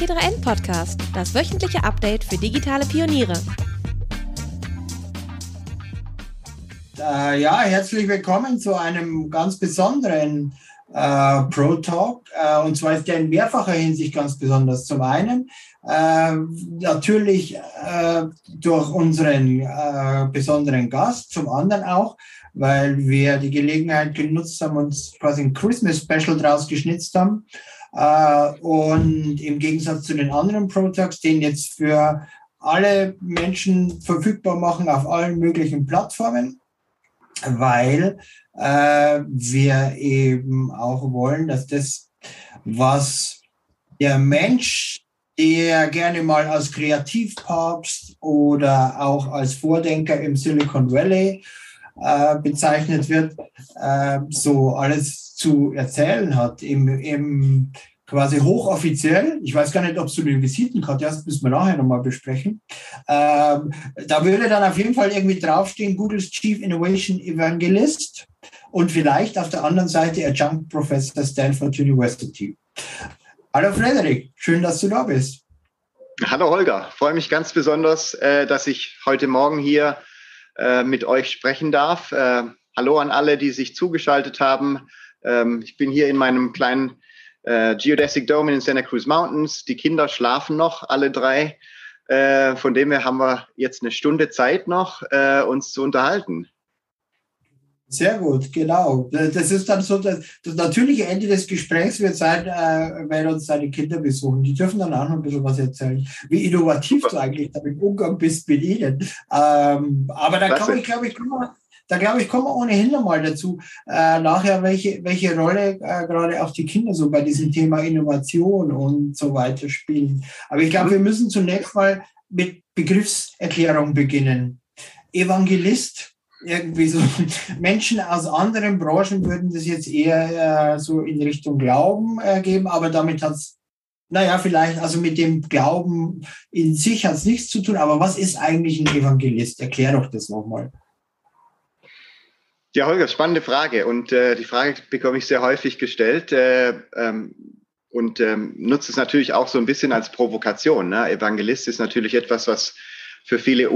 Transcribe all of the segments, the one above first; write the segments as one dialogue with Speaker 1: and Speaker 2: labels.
Speaker 1: T3N Podcast, das wöchentliche Update für digitale Pioniere.
Speaker 2: Äh, ja, herzlich willkommen zu einem ganz besonderen äh, Pro Talk. Äh, und zwar ist der in mehrfacher Hinsicht ganz besonders. Zum einen äh, natürlich äh, durch unseren äh, besonderen Gast, zum anderen auch, weil wir die Gelegenheit genutzt haben, uns quasi ein Christmas Special draus geschnitzt haben. Äh, und im Gegensatz zu den anderen Pro Talks, den jetzt für alle Menschen verfügbar machen auf allen möglichen Plattformen, weil äh, wir eben auch wollen, dass das, was der Mensch, der gerne mal als Kreativpapst oder auch als Vordenker im Silicon Valley äh, bezeichnet wird, äh, so alles zu erzählen hat, im, im quasi hochoffiziell. Ich weiß gar nicht, ob du eine Visitenkarte hast, müssen wir nachher nochmal besprechen. Ähm, da würde dann auf jeden Fall irgendwie draufstehen, Googles Chief Innovation Evangelist und vielleicht auf der anderen Seite Adjunct Professor Stanford University. Hallo Frederik, schön, dass du da bist.
Speaker 3: Hallo Holger, freue mich ganz besonders, äh, dass ich heute Morgen hier äh, mit euch sprechen darf. Äh, hallo an alle, die sich zugeschaltet haben. Ähm, ich bin hier in meinem kleinen äh, Geodesic Dome in den Santa Cruz Mountains. Die Kinder schlafen noch, alle drei. Äh, von dem her haben wir jetzt eine Stunde Zeit noch, äh, uns zu unterhalten.
Speaker 2: Sehr gut, genau. Das ist dann so, das, das natürliche Ende des Gesprächs wird sein, äh, wenn uns seine Kinder besuchen. Die dürfen dann auch noch ein bisschen was erzählen, wie innovativ du eigentlich damit im Umgang bist mit ihnen. Ähm, aber da glaube ich, glaube ich, kann man, da glaube ich, kommen wir ohnehin nochmal dazu, äh, nachher, welche, welche Rolle äh, gerade auch die Kinder so bei diesem Thema Innovation und so weiter spielen. Aber ich glaube, wir müssen zunächst mal mit Begriffserklärung beginnen. Evangelist, irgendwie so Menschen aus anderen Branchen würden das jetzt eher äh, so in Richtung Glauben äh, geben, aber damit hat es naja, vielleicht, also mit dem Glauben in sich hat es nichts zu tun, aber was ist eigentlich ein Evangelist? Erklär doch das nochmal.
Speaker 3: Ja, Holger, spannende Frage. Und äh, die Frage bekomme ich sehr häufig gestellt äh, ähm, und ähm, nutze es natürlich auch so ein bisschen als Provokation. Ne? Evangelist ist natürlich etwas, was für viele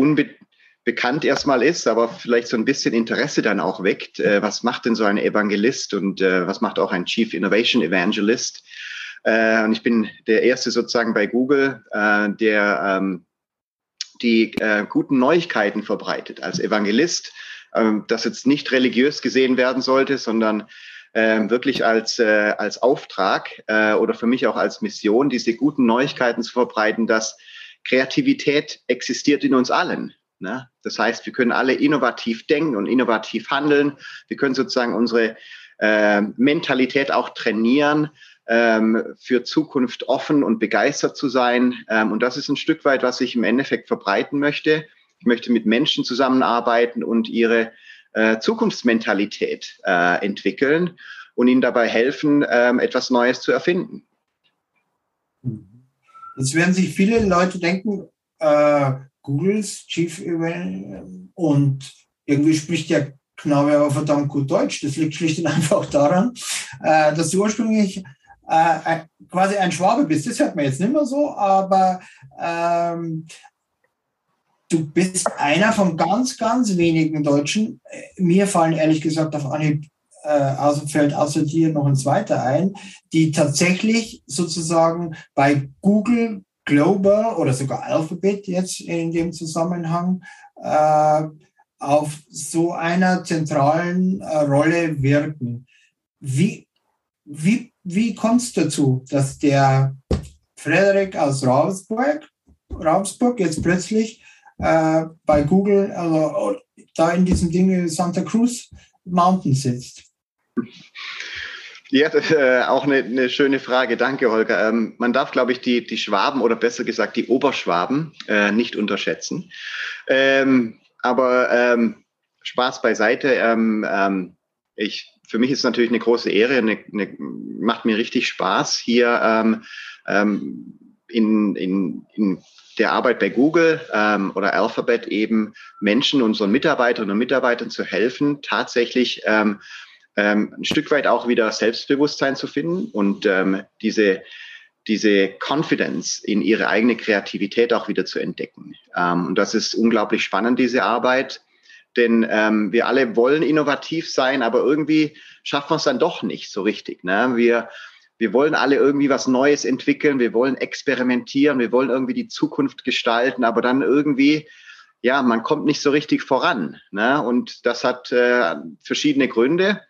Speaker 3: unbekannt erstmal ist, aber vielleicht so ein bisschen Interesse dann auch weckt. Äh, was macht denn so ein Evangelist und äh, was macht auch ein Chief Innovation Evangelist? Äh, und ich bin der Erste sozusagen bei Google, der ähm, die guten Neuigkeiten verbreitet als Evangelist ähm, das jetzt nicht religiös gesehen werden sollte, sondern ähm, wirklich als, als Auftrag oder für mich auch als Mission, diese guten Neuigkeiten zu verbreiten, dass Kreativität existiert in uns allen. Ne? Das heißt, wir können alle innovativ denken und innovativ handeln. Wir können sozusagen unsere äh, Mentalität auch trainieren, ähm, für Zukunft offen und begeistert zu sein. Ähm, und das ist ein Stück weit, was ich im Endeffekt verbreiten möchte. Ich möchte mit Menschen zusammenarbeiten und ihre äh, Zukunftsmentalität äh, entwickeln und ihnen dabei helfen, ähm, etwas Neues zu erfinden.
Speaker 2: Jetzt werden sich viele Leute denken, äh, Googles Chief Event und irgendwie spricht der Knabe aber verdammt gut Deutsch. Das liegt schlicht und einfach daran, äh, dass du ursprünglich äh, quasi ein Schwabe bist. Das hört man jetzt nicht mehr so, aber ähm, du bist einer von ganz, ganz wenigen Deutschen. Mir fallen ehrlich gesagt auf Anhieb äh, fällt außer dir noch ein zweiter ein, die tatsächlich sozusagen bei Google Global oder sogar Alphabet jetzt in dem Zusammenhang äh, auf so einer zentralen äh, Rolle wirken. Wie, wie, wie kommt es dazu, dass der Frederik aus Ravensburg, Ravensburg jetzt plötzlich äh, bei Google, also oh, da in diesem Ding Santa Cruz Mountain sitzt?
Speaker 3: Ja, äh, auch eine, eine, schöne Frage. Danke, Holger. Ähm, man darf, glaube ich, die, die Schwaben oder besser gesagt die Oberschwaben äh, nicht unterschätzen. Ähm, aber ähm, Spaß beiseite. Ähm, ähm, ich, für mich ist es natürlich eine große Ehre, eine, eine, macht mir richtig Spaß, hier ähm, in, in, in der Arbeit bei Google ähm, oder Alphabet eben Menschen, unseren Mitarbeiterinnen und Mitarbeitern zu helfen, tatsächlich ähm, ähm, ein Stück weit auch wieder Selbstbewusstsein zu finden und ähm, diese diese Confidence in ihre eigene Kreativität auch wieder zu entdecken. Ähm, und das ist unglaublich spannend, diese Arbeit. Denn ähm, wir alle wollen innovativ sein, aber irgendwie schaffen wir es dann doch nicht so richtig. Ne? Wir, wir wollen alle irgendwie was Neues entwickeln, wir wollen experimentieren, wir wollen irgendwie die Zukunft gestalten, aber dann irgendwie, ja, man kommt nicht so richtig voran. Ne? Und das hat äh, verschiedene Gründe.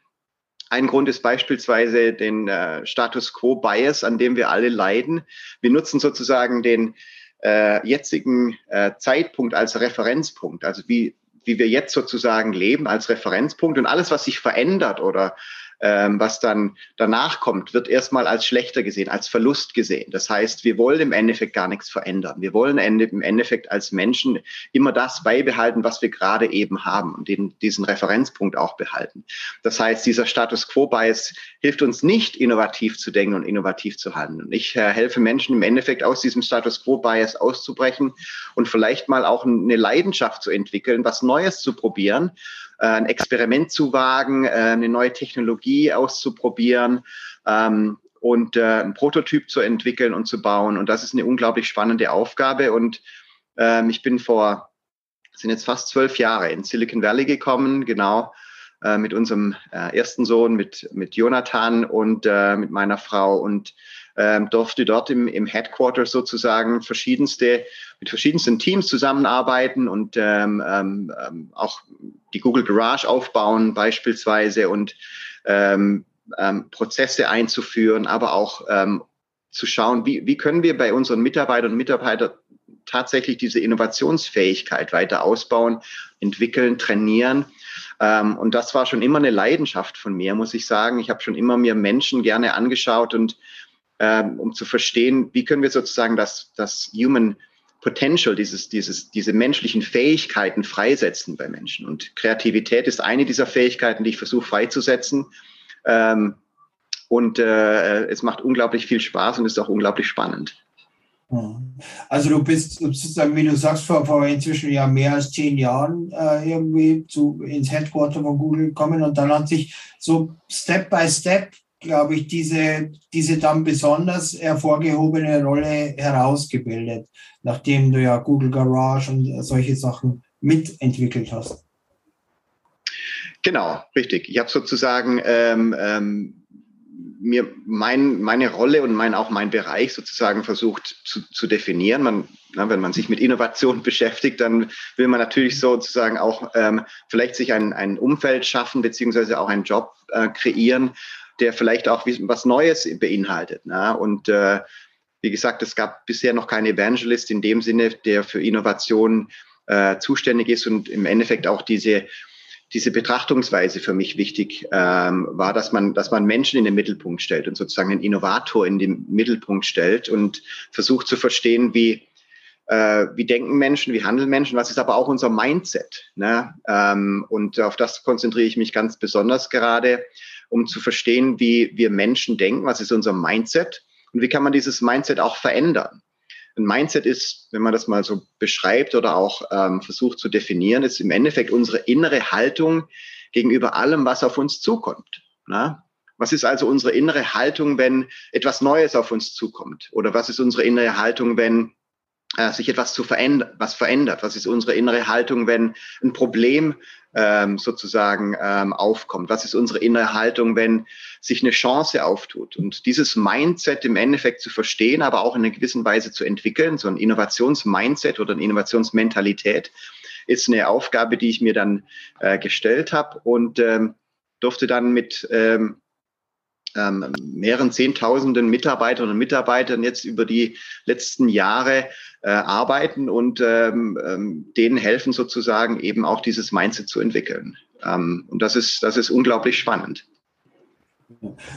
Speaker 3: Ein Grund ist beispielsweise den äh, Status Quo Bias, an dem wir alle leiden. Wir nutzen sozusagen den äh, jetzigen äh, Zeitpunkt als Referenzpunkt, also wie, wie wir jetzt sozusagen leben als Referenzpunkt und alles, was sich verändert oder ähm, was dann danach kommt, wird erstmal als schlechter gesehen, als Verlust gesehen. Das heißt, wir wollen im Endeffekt gar nichts verändern. Wir wollen im Endeffekt als Menschen immer das beibehalten, was wir gerade eben haben und den, diesen Referenzpunkt auch behalten. Das heißt, dieser Status Quo-Bias hilft uns nicht, innovativ zu denken und innovativ zu handeln. Ich äh, helfe Menschen im Endeffekt aus diesem Status Quo-Bias auszubrechen und vielleicht mal auch eine Leidenschaft zu entwickeln, was Neues zu probieren äh, ein Experiment zu wagen, äh, eine neue Technologie auszuprobieren ähm, und äh, ein Prototyp zu entwickeln und zu bauen. Und das ist eine unglaublich spannende Aufgabe. Und ähm, ich bin vor, sind jetzt fast zwölf Jahre in Silicon Valley gekommen, genau mit unserem ersten Sohn, mit, mit Jonathan und mit meiner Frau. Und ähm, durfte dort im, im Headquarter sozusagen verschiedenste, mit verschiedensten Teams zusammenarbeiten und ähm, ähm, ähm, auch die Google Garage aufbauen beispielsweise und ähm, ähm, Prozesse einzuführen, aber auch ähm, zu schauen, wie, wie können wir bei unseren Mitarbeitern und Mitarbeitern tatsächlich diese Innovationsfähigkeit weiter ausbauen, entwickeln, trainieren. Ähm, und das war schon immer eine Leidenschaft von mir, muss ich sagen. Ich habe schon immer mir Menschen gerne angeschaut und ähm, um zu verstehen, wie können wir sozusagen das, das Human Potential, dieses, dieses, diese menschlichen Fähigkeiten freisetzen bei Menschen. Und Kreativität ist eine dieser Fähigkeiten, die ich versuche freizusetzen. Ähm, und äh, es macht unglaublich viel Spaß und ist auch unglaublich spannend.
Speaker 2: Also du bist sozusagen, wie du sagst, vor, vor inzwischen ja mehr als zehn Jahren äh, irgendwie zu, ins Headquarter von Google gekommen und dann hat sich so Step by Step glaube ich, diese, diese dann besonders hervorgehobene Rolle herausgebildet, nachdem du ja Google Garage und solche Sachen mitentwickelt hast.
Speaker 3: Genau, richtig. Ich habe sozusagen ähm, ähm, mir mein, meine Rolle und mein, auch mein Bereich sozusagen versucht zu, zu definieren. Man, na, wenn man sich mit Innovation beschäftigt, dann will man natürlich sozusagen auch ähm, vielleicht sich ein, ein Umfeld schaffen, beziehungsweise auch einen Job äh, kreieren, der vielleicht auch was Neues beinhaltet. Ne? Und äh, wie gesagt, es gab bisher noch keinen Evangelist in dem Sinne, der für Innovation äh, zuständig ist und im Endeffekt auch diese diese Betrachtungsweise für mich wichtig ähm, war, dass man, dass man Menschen in den Mittelpunkt stellt und sozusagen einen Innovator in den Mittelpunkt stellt und versucht zu verstehen, wie, äh, wie denken Menschen, wie handeln Menschen, was ist aber auch unser Mindset. Ne? Ähm, und auf das konzentriere ich mich ganz besonders gerade um zu verstehen, wie wir Menschen denken, was ist unser Mindset und wie kann man dieses Mindset auch verändern. Ein Mindset ist, wenn man das mal so beschreibt oder auch ähm, versucht zu definieren, ist im Endeffekt unsere innere Haltung gegenüber allem, was auf uns zukommt. Na? Was ist also unsere innere Haltung, wenn etwas Neues auf uns zukommt? Oder was ist unsere innere Haltung, wenn äh, sich etwas zu verändern, was verändert? Was ist unsere innere Haltung, wenn ein Problem ähm, sozusagen ähm, aufkommt? Was ist unsere innere Haltung, wenn sich eine Chance auftut? Und dieses Mindset im Endeffekt zu verstehen, aber auch in einer gewissen Weise zu entwickeln, so ein Innovationsmindset oder eine Innovationsmentalität, ist eine Aufgabe, die ich mir dann äh, gestellt habe und ähm, durfte dann mit ähm, ähm, mehreren Zehntausenden Mitarbeitern und Mitarbeitern jetzt über die letzten Jahre äh, arbeiten und ähm, ähm, denen helfen sozusagen eben auch dieses Mindset zu entwickeln. Ähm, und das ist, das ist unglaublich spannend.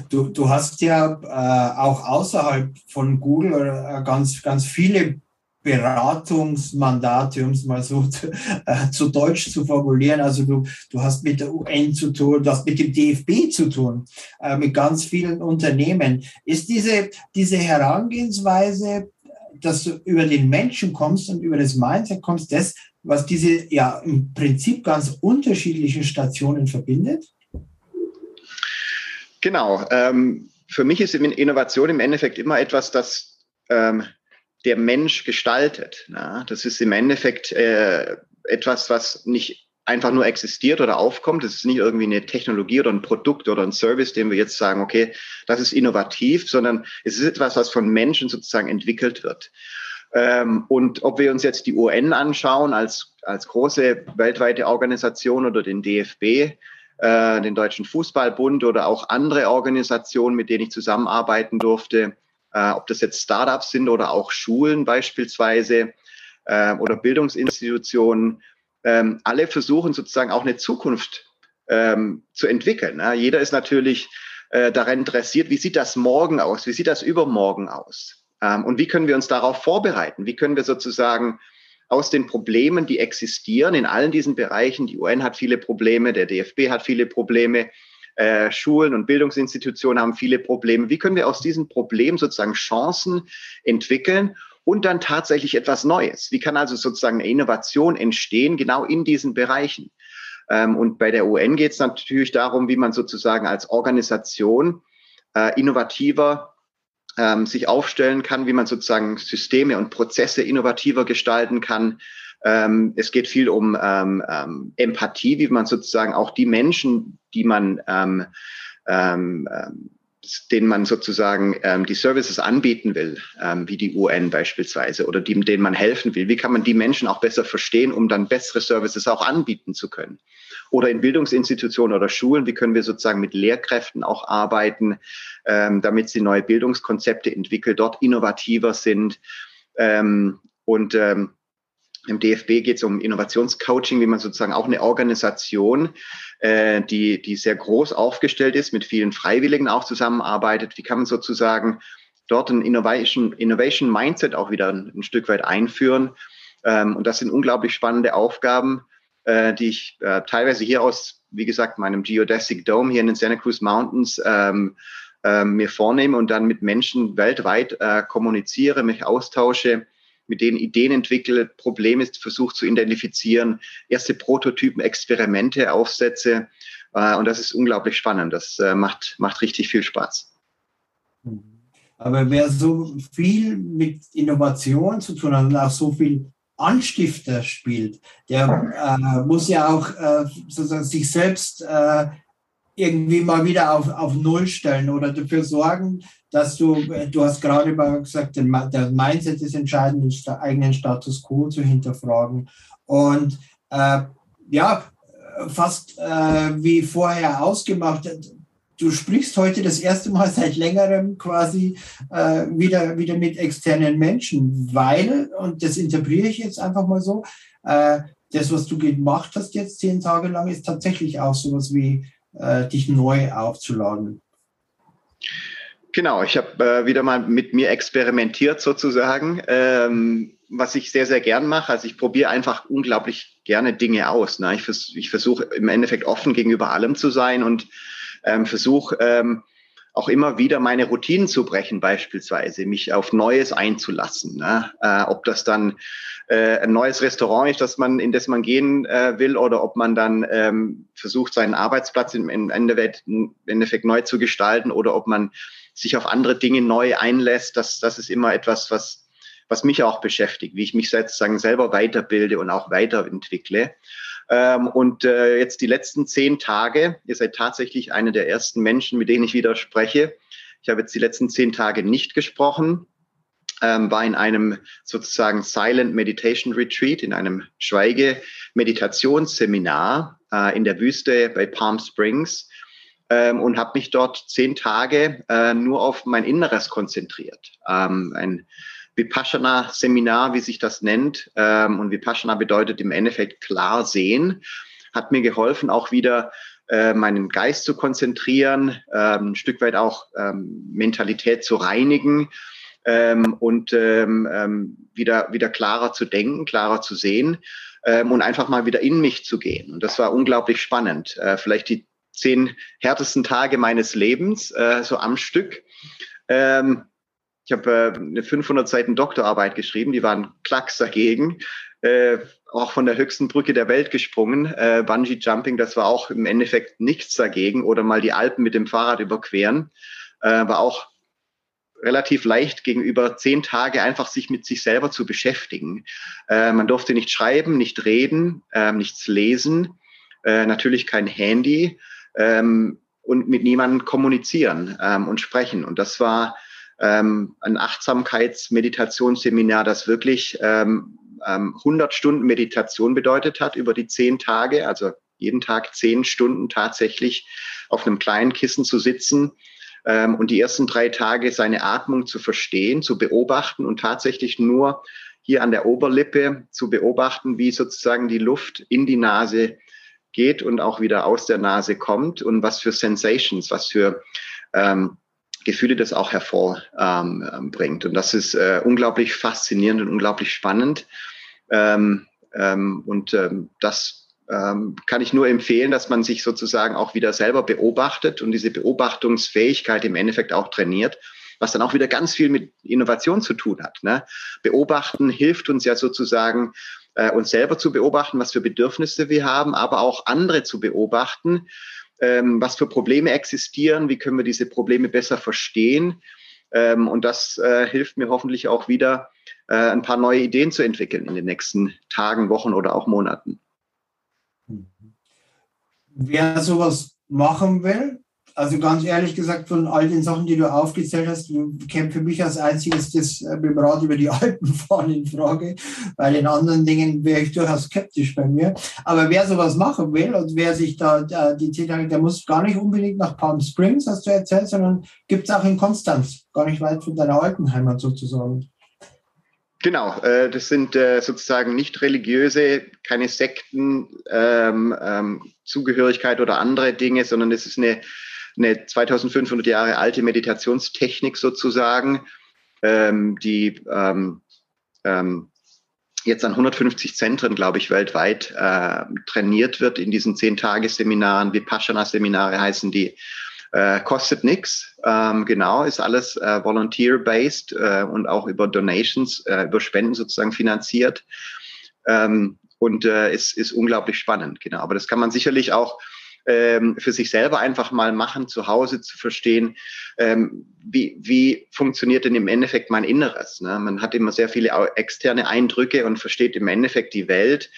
Speaker 2: Du, du hast ja äh, auch außerhalb von Google äh, ganz, ganz viele Beratungsmandate, um es mal so zu, äh, zu, Deutsch zu formulieren. Also du, du hast mit der UN zu tun, du hast mit dem DFB zu tun, äh, mit ganz vielen Unternehmen. Ist diese, diese Herangehensweise, dass du über den Menschen kommst und über das Mindset kommst, das, was diese ja im Prinzip ganz unterschiedlichen Stationen verbindet?
Speaker 3: Genau. Ähm für mich ist Innovation im Endeffekt immer etwas, das ähm, der Mensch gestaltet. Ja? Das ist im Endeffekt äh, etwas, was nicht einfach nur existiert oder aufkommt. Das ist nicht irgendwie eine Technologie oder ein Produkt oder ein Service, den wir jetzt sagen, okay, das ist innovativ, sondern es ist etwas, was von Menschen sozusagen entwickelt wird. Ähm, und ob wir uns jetzt die UN anschauen als, als große weltweite Organisation oder den DFB, äh, den Deutschen Fußballbund oder auch andere Organisationen, mit denen ich zusammenarbeiten durfte, äh, ob das jetzt Startups sind oder auch Schulen beispielsweise äh, oder Bildungsinstitutionen, ähm, alle versuchen sozusagen auch eine Zukunft ähm, zu entwickeln. Ne? Jeder ist natürlich äh, daran interessiert, wie sieht das morgen aus, wie sieht das übermorgen aus ähm, und wie können wir uns darauf vorbereiten, wie können wir sozusagen aus den Problemen, die existieren in allen diesen Bereichen, die UN hat viele Probleme, der DFB hat viele Probleme, äh, Schulen und Bildungsinstitutionen haben viele Probleme. Wie können wir aus diesen Problemen sozusagen Chancen entwickeln und dann tatsächlich etwas Neues? Wie kann also sozusagen eine Innovation entstehen, genau in diesen Bereichen? Ähm, und bei der UN geht es natürlich darum, wie man sozusagen als Organisation äh, innovativer ähm, sich aufstellen kann, wie man sozusagen Systeme und Prozesse innovativer gestalten kann, ähm, es geht viel um ähm, ähm, Empathie, wie man sozusagen auch die Menschen, die man ähm, ähm, ähm denen man sozusagen ähm, die Services anbieten will, ähm, wie die UN beispielsweise, oder die, denen man helfen will. Wie kann man die Menschen auch besser verstehen, um dann bessere Services auch anbieten zu können? Oder in Bildungsinstitutionen oder Schulen, wie können wir sozusagen mit Lehrkräften auch arbeiten, ähm, damit sie neue Bildungskonzepte entwickeln, dort innovativer sind. Ähm, und ähm, im DFB geht es um Innovationscoaching, wie man sozusagen auch eine Organisation, äh, die, die sehr groß aufgestellt ist, mit vielen Freiwilligen auch zusammenarbeitet. Wie kann man sozusagen dort ein Innovation, Innovation Mindset auch wieder ein, ein Stück weit einführen? Ähm, und das sind unglaublich spannende Aufgaben, äh, die ich äh, teilweise hier aus, wie gesagt, meinem Geodesic Dome hier in den Santa Cruz Mountains ähm, äh, mir vornehme und dann mit Menschen weltweit äh, kommuniziere, mich austausche mit denen Ideen entwickelt, Probleme versucht zu identifizieren, erste Prototypen, Experimente aufsetze. Äh, und das ist unglaublich spannend. Das äh, macht, macht richtig viel Spaß.
Speaker 2: Aber wer so viel mit Innovation zu tun hat und auch so viel Anstifter spielt, der äh, muss ja auch äh, sozusagen sich selbst äh, irgendwie mal wieder auf, auf Null stellen oder dafür sorgen, dass du, du hast gerade mal gesagt, der Mindset ist entscheidend, den eigenen Status quo zu hinterfragen. Und äh, ja, fast äh, wie vorher ausgemacht, du sprichst heute das erste Mal seit längerem quasi äh, wieder, wieder mit externen Menschen, weil, und das interpretiere ich jetzt einfach mal so, äh, das, was du gemacht hast jetzt zehn Tage lang, ist tatsächlich auch sowas wie äh, dich neu aufzuladen.
Speaker 3: Genau, ich habe äh, wieder mal mit mir experimentiert sozusagen, ähm, was ich sehr, sehr gern mache. Also ich probiere einfach unglaublich gerne Dinge aus. Ne? Ich, vers ich versuche im Endeffekt offen gegenüber allem zu sein und ähm, versuche ähm, auch immer wieder meine Routinen zu brechen, beispielsweise, mich auf Neues einzulassen. Ne? Äh, ob das dann äh, ein neues Restaurant ist, das man, in das man gehen äh, will, oder ob man dann ähm, versucht, seinen Arbeitsplatz im, im Endeffekt, im Endeffekt neu zu gestalten, oder ob man sich auf andere Dinge neu einlässt. Das, das ist immer etwas, was, was mich auch beschäftigt, wie ich mich sozusagen selber weiterbilde und auch weiterentwickle. Ähm, und äh, jetzt die letzten zehn Tage, ihr seid tatsächlich eine der ersten Menschen, mit denen ich wieder spreche. Ich habe jetzt die letzten zehn Tage nicht gesprochen, ähm, war in einem sozusagen Silent Meditation Retreat, in einem Schweige-Meditationsseminar äh, in der Wüste bei Palm Springs ähm, und habe mich dort zehn Tage äh, nur auf mein Inneres konzentriert. Ähm, ein Vipassana-Seminar, wie sich das nennt. Ähm, und Vipassana bedeutet im Endeffekt klar sehen. Hat mir geholfen, auch wieder äh, meinen Geist zu konzentrieren, ähm, ein Stück weit auch ähm, Mentalität zu reinigen ähm, und ähm, ähm, wieder, wieder klarer zu denken, klarer zu sehen ähm, und einfach mal wieder in mich zu gehen. Und das war unglaublich spannend. Äh, vielleicht die zehn härtesten Tage meines Lebens, äh, so am Stück. Ähm, ich habe äh, eine 500 Seiten Doktorarbeit geschrieben, die waren Klacks dagegen. Äh, auch von der höchsten Brücke der Welt gesprungen. Äh, Bungee Jumping, das war auch im Endeffekt nichts dagegen. Oder mal die Alpen mit dem Fahrrad überqueren. äh, war auch relativ leicht gegenüber zehn Tage einfach sich mit sich selber zu beschäftigen. Äh, man durfte nicht schreiben, nicht reden, äh, nichts lesen, äh, natürlich kein Handy ähm, und mit niemandem kommunizieren ähm, und sprechen. Und das war ähm, ein Achtsamkeitsmeditationsseminar, das wirklich ähm, 100 ähm, Stunden Meditation bedeutet hat über die zehn Tage, also jeden Tag zehn Stunden tatsächlich auf einem kleinen Kissen zu sitzen ähm, und die ersten drei Tage seine Atmung zu verstehen, zu beobachten und tatsächlich nur hier an der Oberlippe zu beobachten, wie sozusagen die Luft in die Nase geht und auch wieder aus der Nase kommt und was für Sensations, was für ähm, Gefühle das auch hervorbringt. Ähm, und das ist äh, unglaublich faszinierend und unglaublich spannend. Ähm, ähm, und das kann ich nur empfehlen, dass man sich sozusagen auch wieder selber beobachtet und diese Beobachtungsfähigkeit im Endeffekt auch trainiert, was dann auch wieder ganz viel mit Innovation zu tun hat. Ne? Beobachten hilft uns ja sozusagen, äh, uns selber zu beobachten, was für Bedürfnisse wir haben, aber auch andere zu beobachten, ähm, was für Probleme existieren, wie können wir diese Probleme besser verstehen. Ähm, und das äh, hilft mir hoffentlich auch wieder, äh, ein paar neue Ideen zu entwickeln in den nächsten Tagen, Wochen oder auch Monaten.
Speaker 2: Wer sowas machen will, also ganz ehrlich gesagt, von all den Sachen, die du aufgezählt hast, käme für mich als einziges das äh, mit dem Rad über die Alpen fahren in Frage. Bei den anderen Dingen wäre ich durchaus skeptisch bei mir. Aber wer sowas machen will und wer sich da die zehn der muss gar nicht unbedingt nach Palm Springs, hast du erzählt, sondern gibt es auch in Konstanz, gar nicht weit von deiner alten Heimat sozusagen.
Speaker 3: Genau, äh, das sind äh, sozusagen nicht religiöse, keine Sekten, ähm, ähm, Zugehörigkeit oder andere Dinge, sondern es ist eine, eine 2500 Jahre alte Meditationstechnik sozusagen, ähm, die ähm, ähm, jetzt an 150 Zentren, glaube ich, weltweit äh, trainiert wird in diesen zehn Tagesseminaren, Vipassana-Seminare heißen die. Äh, kostet nichts, ähm, genau, ist alles äh, volunteer-based äh, und auch über Donations, äh, über Spenden sozusagen finanziert. Ähm, und äh, ist, ist unglaublich spannend, genau. Aber das kann man sicherlich auch ähm, für sich selber einfach mal machen, zu Hause zu verstehen, ähm, wie, wie funktioniert denn im Endeffekt mein Inneres. Ne? Man hat immer sehr viele externe Eindrücke und versteht im Endeffekt die Welt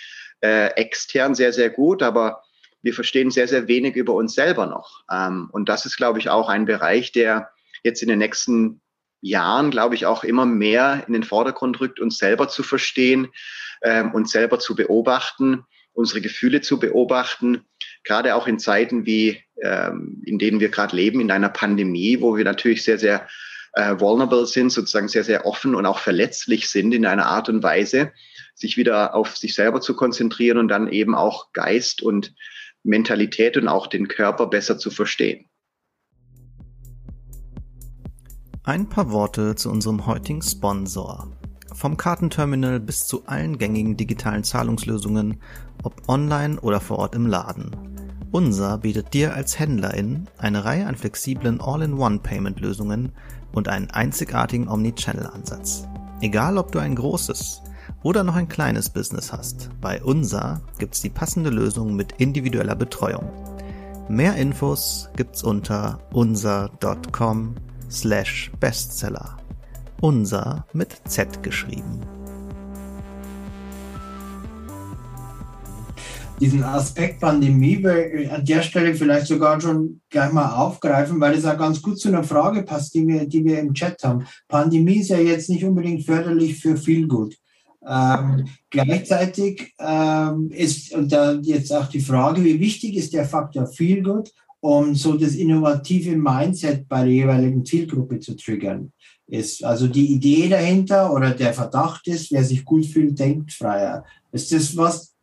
Speaker 3: äh, extern sehr, sehr gut, aber wir verstehen sehr, sehr wenig über uns selber noch. Ähm, und das ist, glaube ich, auch ein Bereich, der jetzt in den nächsten Jahren, glaube ich, auch immer mehr in den Vordergrund rückt, uns selber zu verstehen, ähm, uns selber zu beobachten, unsere Gefühle zu beobachten, gerade auch in Zeiten wie, ähm, in denen wir gerade leben, in einer Pandemie, wo wir natürlich sehr, sehr äh, vulnerable sind, sozusagen sehr, sehr offen und auch verletzlich sind in einer Art und Weise, sich wieder auf sich selber zu konzentrieren und dann eben auch Geist und Mentalität und auch den Körper besser zu verstehen.
Speaker 4: Ein paar Worte zu unserem heutigen Sponsor. Vom Kartenterminal bis zu allen gängigen digitalen Zahlungslösungen, ob online oder vor Ort im Laden. Unser bietet dir als Händlerin eine Reihe an flexiblen All-in-One-Payment-Lösungen und einen einzigartigen Omnichannel-Ansatz. Egal ob du ein großes, oder noch ein kleines Business hast, bei Unser gibt's die passende Lösung mit individueller Betreuung. Mehr Infos gibt's unter unser.com slash bestseller. Unser mit Z geschrieben.
Speaker 2: diesen Aspekt Pandemie an der Stelle vielleicht sogar schon gleich mal aufgreifen, weil es auch ganz gut zu einer Frage passt, die wir, die wir im Chat haben. Pandemie ist ja jetzt nicht unbedingt förderlich für viel gut. Ähm, gleichzeitig ähm, ist, und da jetzt auch die Frage, wie wichtig ist der Faktor Feelgood, um so das innovative Mindset bei der jeweiligen Zielgruppe zu triggern. Ist also die Idee dahinter oder der Verdacht ist, wer sich gut fühlt, denkt freier. Ist das was,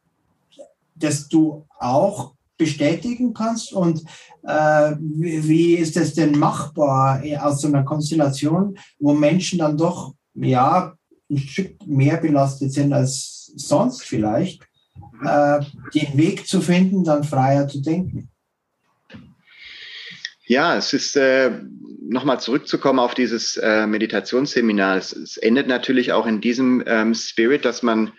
Speaker 2: das du auch bestätigen kannst? Und äh, wie, ist das denn machbar aus so einer Konstellation, wo Menschen dann doch ja ein Stück mehr belastet sind als sonst vielleicht, äh, den Weg zu finden, dann freier zu denken.
Speaker 3: Ja, es ist äh, nochmal zurückzukommen auf dieses äh, Meditationsseminar. Es, es, endet natürlich auch in diesem ähm, Spirit, dass man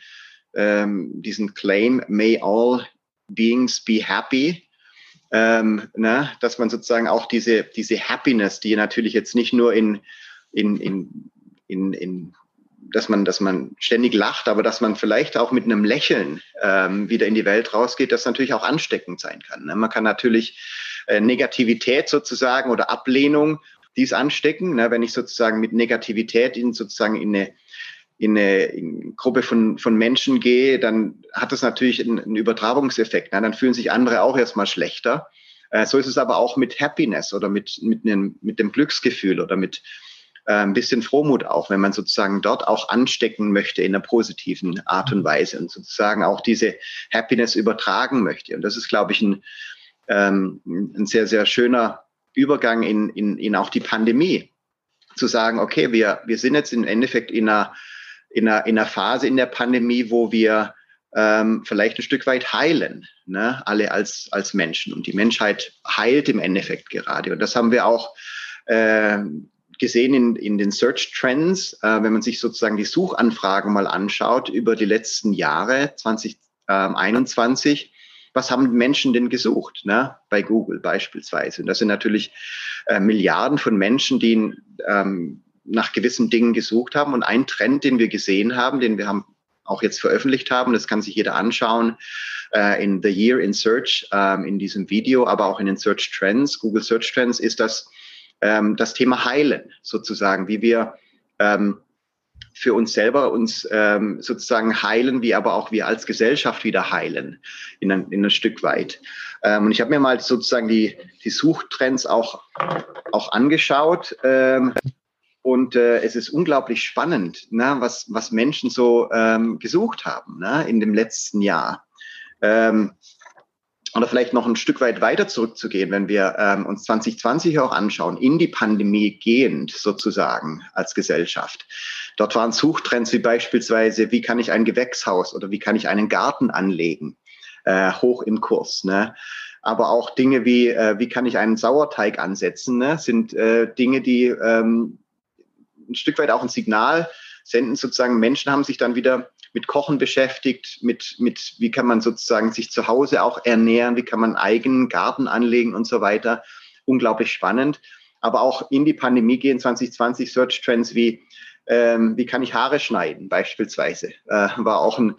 Speaker 3: ähm, diesen Claim, may all beings be happy, ähm, ne, dass man sozusagen auch diese, diese Happiness, die natürlich jetzt nicht nur in, in, in, in, in dass man, dass man ständig lacht, aber dass man vielleicht auch mit einem Lächeln ähm, wieder in die Welt rausgeht, das natürlich auch ansteckend sein kann. Ne? Man kann natürlich äh, Negativität sozusagen oder Ablehnung, dies anstecken. Ne? Wenn ich sozusagen mit Negativität in sozusagen in eine in eine, in eine Gruppe von, von Menschen gehe, dann hat das natürlich einen, einen Übertragungseffekt. Ne? Dann fühlen sich andere auch erstmal schlechter. Äh, so ist es aber auch mit Happiness oder mit, mit, einem, mit dem Glücksgefühl oder mit äh, ein bisschen Frohmut auch, wenn man sozusagen dort auch anstecken möchte in einer positiven Art und Weise und sozusagen auch diese Happiness übertragen möchte. Und das ist, glaube ich, ein, ähm, ein sehr, sehr schöner Übergang in, in, in auch die Pandemie. Zu sagen, okay, wir, wir sind jetzt im Endeffekt in einer in einer, in einer Phase in der Pandemie, wo wir ähm, vielleicht ein Stück weit heilen, ne? alle als, als Menschen. Und die Menschheit heilt im Endeffekt gerade. Und das haben wir auch äh, gesehen in, in den Search Trends, äh, wenn man sich sozusagen die Suchanfragen mal anschaut über die letzten Jahre 2021. Was haben Menschen denn gesucht, ne? bei Google beispielsweise? Und das sind natürlich äh, Milliarden von Menschen, die ähm, nach gewissen Dingen gesucht haben. Und ein Trend, den wir gesehen haben, den wir haben auch jetzt veröffentlicht haben, das kann sich jeder anschauen, äh, in The Year in Search, ähm, in diesem Video, aber auch in den Search Trends, Google Search Trends, ist das, ähm, das Thema Heilen sozusagen, wie wir ähm, für uns selber uns ähm, sozusagen heilen, wie aber auch wir als Gesellschaft wieder heilen, in ein, in ein Stück weit. Ähm, und ich habe mir mal sozusagen die, die Suchtrends auch, auch angeschaut. Ähm, und äh, es ist unglaublich spannend, ne, was, was Menschen so ähm, gesucht haben ne, in dem letzten Jahr. Ähm, oder vielleicht noch ein Stück weit weiter zurückzugehen, wenn wir ähm, uns 2020 auch anschauen, in die Pandemie gehend sozusagen als Gesellschaft. Dort waren Suchtrends wie beispielsweise, wie kann ich ein Gewächshaus oder wie kann ich einen Garten anlegen, äh, hoch im Kurs. Ne? aber auch Dinge wie, äh, wie kann ich einen Sauerteig ansetzen, ne? sind äh, Dinge, die ähm, ein Stück weit auch ein Signal senden, sozusagen Menschen haben sich dann wieder mit Kochen beschäftigt, mit, mit wie kann man sozusagen sich zu Hause auch ernähren, wie kann man einen eigenen Garten anlegen und so weiter. Unglaublich spannend. Aber auch in die Pandemie gehen 2020 Search Trends wie ähm, wie kann ich Haare schneiden beispielsweise, äh, war auch ein,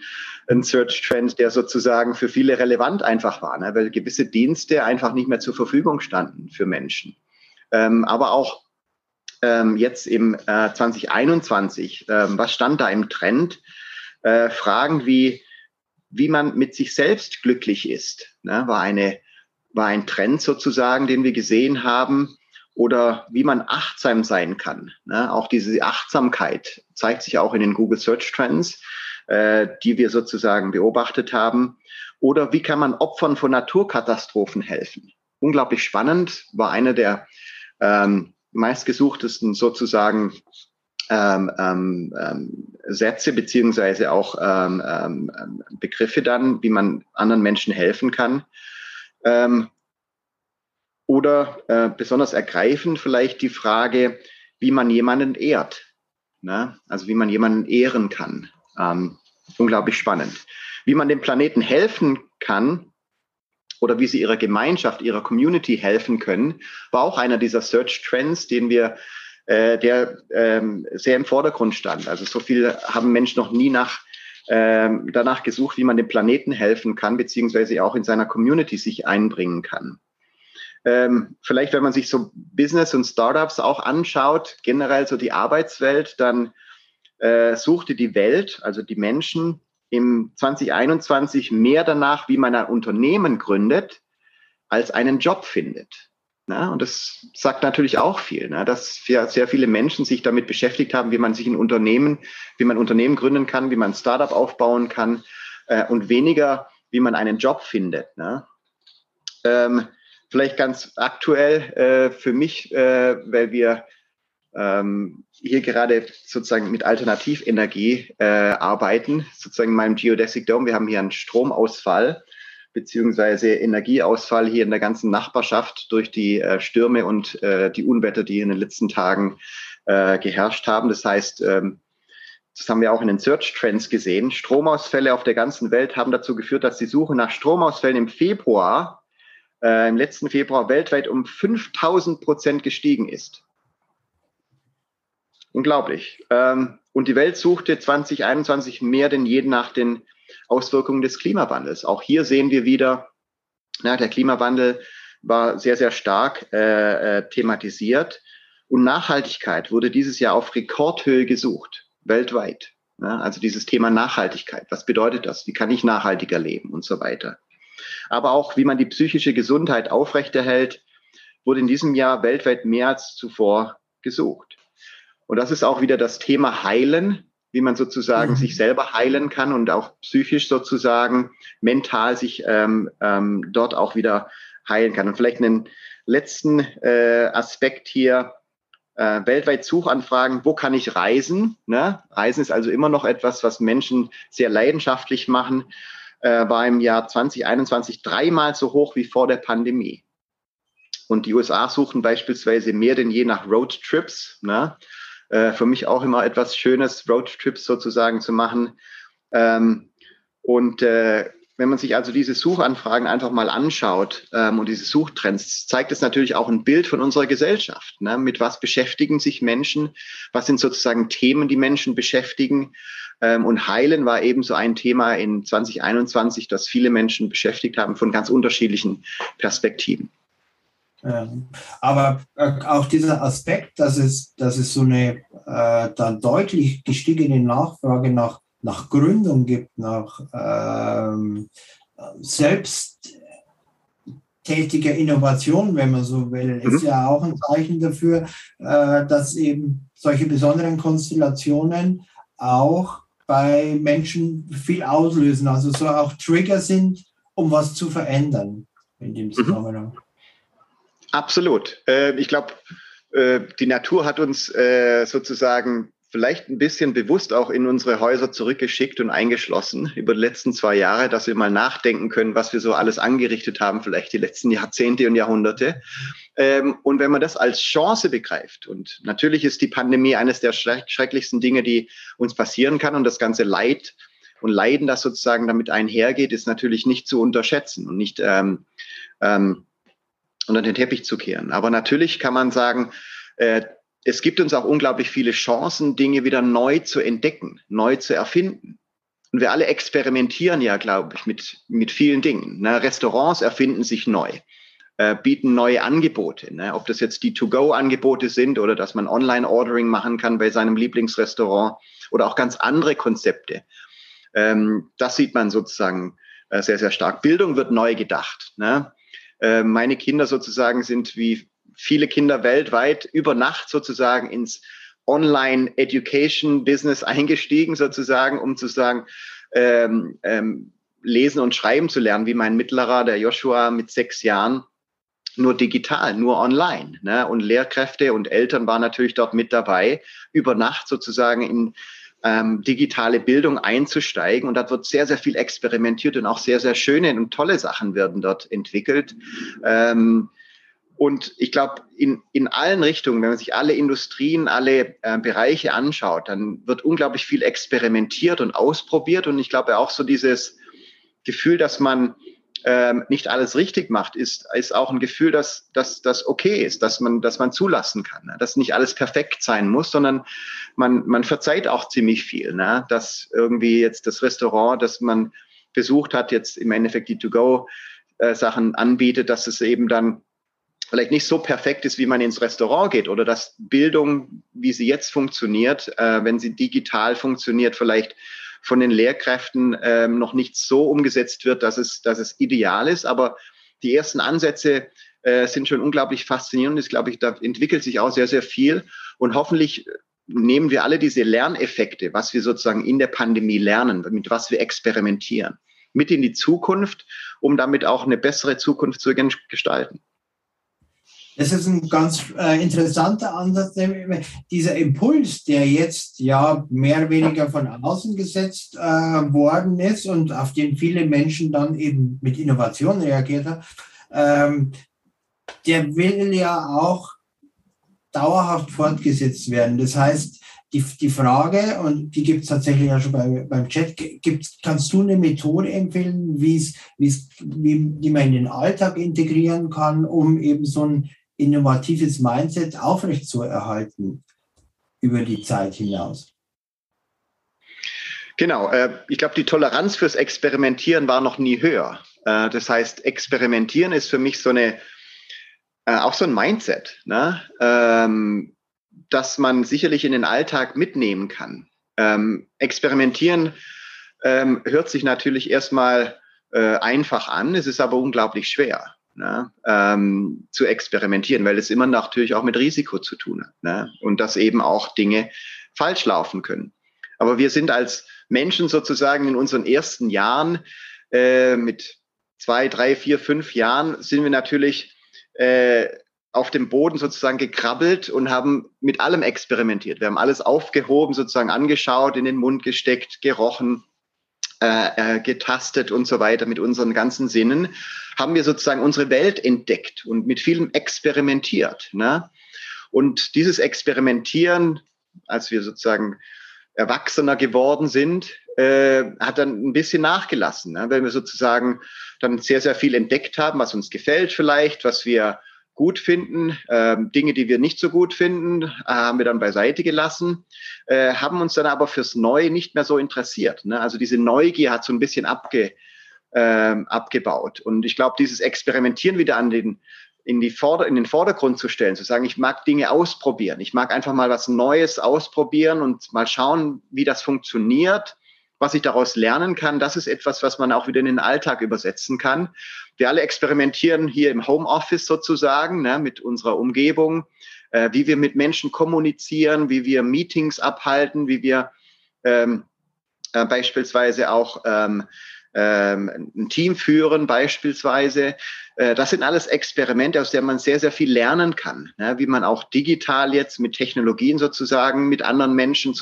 Speaker 3: ein Search-Trend, der sozusagen für viele relevant einfach war, ne? weil gewisse Dienste einfach nicht mehr zur Verfügung standen für Menschen. Ähm, aber auch ähm, jetzt im äh, 2021, ähm, was stand da im Trend? Äh, Fragen wie, wie man mit sich selbst glücklich ist, ne, war, eine, war ein Trend sozusagen, den wir gesehen haben. Oder wie man achtsam sein kann. Ne? Auch diese Achtsamkeit zeigt sich auch in den Google Search Trends, äh, die wir sozusagen beobachtet haben. Oder wie kann man Opfern von Naturkatastrophen helfen? Unglaublich spannend, war einer der ähm, meistgesuchtesten sozusagen ähm, ähm, ähm, Sätze beziehungsweise auch ähm, ähm, ähm, Begriffe dann, wie man anderen Menschen helfen kann. Oder äh, besonders ergreifend vielleicht die Frage, wie man jemanden ehrt. Ne? Also wie man jemanden ehren kann. Unglaublich spannend. Wie man dem Planeten helfen kann, oder wie sie ihrer Gemeinschaft, ihrer Community helfen können, war auch einer dieser Search Trends, den wir, äh, der ähm, sehr im Vordergrund stand. Also so viel haben Menschen noch nie nach ähm, danach gesucht, wie man dem Planeten helfen kann, beziehungsweise auch in seiner Community sich einbringen kann. Ähm, vielleicht, wenn man sich so Business und Startups auch anschaut, generell so die Arbeitswelt, dann äh, suchte die Welt, also die Menschen, im 2021 mehr danach, wie man ein Unternehmen gründet, als einen Job findet. Na, und das sagt natürlich auch viel, ne, dass sehr viele Menschen sich damit beschäftigt haben, wie man sich ein Unternehmen, wie man Unternehmen gründen kann, wie man ein Startup aufbauen kann äh, und weniger, wie man einen Job findet. Ähm, vielleicht ganz aktuell äh, für mich, äh, weil wir ähm, hier gerade sozusagen mit Alternativenergie äh, arbeiten, sozusagen in meinem Geodesic Dome. Wir haben hier einen Stromausfall beziehungsweise Energieausfall hier in der ganzen Nachbarschaft durch die äh, Stürme und äh, die Unwetter, die in den letzten Tagen äh, geherrscht haben. Das heißt, ähm, das haben wir auch in den Search Trends gesehen. Stromausfälle auf der ganzen Welt haben dazu geführt, dass die Suche nach Stromausfällen im Februar äh, im letzten Februar weltweit um 5000 Prozent gestiegen ist. Unglaublich. Ähm, und die Welt suchte 2021 mehr denn je nach den Auswirkungen des Klimawandels. Auch hier sehen wir wieder, na, der Klimawandel war sehr, sehr stark äh, äh, thematisiert. Und Nachhaltigkeit wurde dieses Jahr auf Rekordhöhe gesucht, weltweit. Ja, also dieses Thema Nachhaltigkeit. Was bedeutet das? Wie kann ich nachhaltiger leben und so weiter? Aber auch, wie man die psychische Gesundheit aufrechterhält, wurde in diesem Jahr weltweit mehr als zuvor gesucht. Und das ist auch wieder das Thema Heilen, wie man sozusagen mhm. sich selber heilen kann und auch psychisch sozusagen, mental sich ähm, ähm, dort auch wieder heilen kann. Und vielleicht einen letzten äh, Aspekt hier, äh, weltweit Suchanfragen, wo kann ich reisen? Ne? Reisen ist also immer noch etwas, was Menschen sehr leidenschaftlich machen, äh, war im Jahr 2021 dreimal so hoch wie vor der Pandemie. Und die USA suchen beispielsweise mehr denn je nach Roadtrips. Ne? Äh, für mich auch immer etwas Schönes, Roadtrips sozusagen zu machen. Ähm, und äh, wenn man sich also diese Suchanfragen einfach mal anschaut ähm, und diese Suchtrends, zeigt es natürlich auch ein Bild von unserer Gesellschaft. Ne? Mit was beschäftigen sich Menschen? Was sind sozusagen Themen, die Menschen beschäftigen? Ähm, und Heilen war eben so ein Thema in 2021, das viele Menschen beschäftigt haben von ganz unterschiedlichen Perspektiven.
Speaker 2: Ähm, aber äh, auch dieser Aspekt, dass es, dass es so eine äh, dann deutlich gestiegene Nachfrage nach nach Gründung gibt, nach ähm, selbsttätiger Innovation, wenn man so will, ist mhm. ja auch ein Zeichen dafür, äh, dass eben solche besonderen Konstellationen auch bei Menschen viel auslösen, also so auch Trigger sind, um was zu verändern in dem mhm.
Speaker 3: Absolut. Äh, ich glaube, die Natur hat uns äh, sozusagen vielleicht ein bisschen bewusst auch in unsere Häuser zurückgeschickt und eingeschlossen über die letzten zwei Jahre, dass wir mal nachdenken können, was wir so alles angerichtet haben, vielleicht die letzten Jahrzehnte und Jahrhunderte. Ähm, und wenn man das als Chance begreift, und natürlich ist die Pandemie eines der schrecklichsten Dinge, die uns passieren kann und das ganze Leid und Leiden, das sozusagen damit einhergeht, ist natürlich nicht zu unterschätzen und nicht ähm, ähm, unter den Teppich zu kehren. Aber natürlich kann man sagen, äh, es gibt uns auch unglaublich viele Chancen, Dinge wieder neu zu entdecken, neu zu erfinden. Und wir alle experimentieren ja, glaube ich, mit, mit vielen Dingen. Ne? Restaurants erfinden sich neu, äh, bieten neue Angebote. Ne? Ob das jetzt die To-Go-Angebote sind oder dass man Online-Ordering machen kann bei seinem Lieblingsrestaurant oder auch ganz andere Konzepte. Ähm, das sieht man sozusagen äh, sehr, sehr stark. Bildung wird neu gedacht. Ne? Äh, meine Kinder sozusagen sind wie viele Kinder weltweit über Nacht sozusagen ins Online-Education-Business eingestiegen, sozusagen, um zu sagen, ähm, ähm, lesen und schreiben zu lernen, wie mein mittlerer, der Joshua mit sechs Jahren, nur digital, nur online. Ne? Und Lehrkräfte und Eltern waren natürlich dort mit dabei, über Nacht sozusagen in ähm, digitale Bildung einzusteigen. Und dort wird sehr, sehr viel experimentiert und auch sehr, sehr schöne und tolle Sachen werden dort entwickelt. Ähm, und ich glaube, in, in allen Richtungen, wenn man sich alle Industrien, alle äh, Bereiche anschaut, dann wird unglaublich viel experimentiert und ausprobiert. Und ich glaube auch so dieses Gefühl, dass man ähm, nicht alles richtig macht, ist, ist auch ein Gefühl, dass dass das okay ist, dass man, dass man zulassen kann, ne? dass nicht alles perfekt sein muss, sondern man, man verzeiht auch ziemlich viel. Ne? Dass irgendwie jetzt das Restaurant, das man besucht hat, jetzt im Endeffekt die To-Go-Sachen äh, anbietet, dass es eben dann vielleicht nicht so perfekt ist, wie man ins Restaurant geht oder dass Bildung, wie sie jetzt funktioniert, äh, wenn sie digital funktioniert, vielleicht von den Lehrkräften ähm, noch nicht so umgesetzt wird, dass es, dass es ideal ist. Aber die ersten Ansätze äh, sind schon unglaublich faszinierend. Ich glaube, ich, da entwickelt sich auch sehr, sehr viel. Und hoffentlich nehmen wir alle diese Lerneffekte, was wir sozusagen in der Pandemie lernen, mit was wir experimentieren, mit in die Zukunft, um damit auch eine bessere Zukunft zu gestalten.
Speaker 2: Das ist ein ganz äh, interessanter Ansatz. Dieser Impuls, der jetzt ja mehr oder weniger von außen gesetzt äh, worden ist und auf den viele Menschen dann eben mit Innovation reagiert haben, ähm, der will ja auch dauerhaft fortgesetzt werden. Das heißt, die, die Frage, und die gibt es tatsächlich ja schon bei, beim Chat, gibt's, kannst du eine Methode empfehlen, wie's, wie's, wie, die man in den Alltag integrieren kann, um eben so ein innovatives Mindset aufrechtzuerhalten über die Zeit hinaus?
Speaker 3: Genau, äh, ich glaube, die Toleranz fürs Experimentieren war noch nie höher. Äh, das heißt, Experimentieren ist für mich so eine, äh, auch so ein Mindset, ne? ähm, das man sicherlich in den Alltag mitnehmen kann. Ähm, experimentieren ähm, hört sich natürlich erstmal einfach an, es ist aber unglaublich schwer. Ne, ähm, zu experimentieren, weil es immer natürlich auch mit Risiko zu tun hat ne, und dass eben auch Dinge falsch laufen können. Aber wir sind als Menschen sozusagen in unseren ersten Jahren äh, mit zwei, drei, vier, fünf Jahren sind wir natürlich äh, auf dem Boden sozusagen gekrabbelt und haben mit allem experimentiert. Wir haben alles aufgehoben, sozusagen angeschaut, in den Mund gesteckt, gerochen, äh, äh, getastet und so weiter mit unseren ganzen Sinnen, haben wir sozusagen unsere Welt entdeckt und mit vielem experimentiert. Ne? Und dieses Experimentieren, als wir sozusagen erwachsener geworden sind, äh, hat dann ein bisschen nachgelassen, ne? weil wir sozusagen dann sehr, sehr viel entdeckt haben, was uns gefällt vielleicht, was wir gut finden. Ähm, Dinge, die wir nicht so gut finden, äh, haben wir dann beiseite gelassen, äh, haben uns dann aber fürs Neue nicht mehr so interessiert. Ne? Also diese Neugier hat so ein bisschen abge, äh, abgebaut. Und ich glaube, dieses Experimentieren wieder an den in, die Vorder-, in den Vordergrund zu stellen, zu sagen, ich mag Dinge ausprobieren. Ich mag einfach mal was Neues ausprobieren und mal schauen, wie das funktioniert, was ich daraus lernen kann. Das ist etwas, was man auch wieder in den Alltag übersetzen kann. Wir alle experimentieren hier im Homeoffice sozusagen ne, mit unserer Umgebung, äh, wie wir mit Menschen kommunizieren, wie wir Meetings abhalten, wie wir ähm, äh, beispielsweise auch ähm, ähm, ein Team führen beispielsweise. Äh, das sind alles Experimente, aus denen man sehr, sehr viel lernen kann, wie man auch digital jetzt mit Technologien sozusagen mit anderen Menschen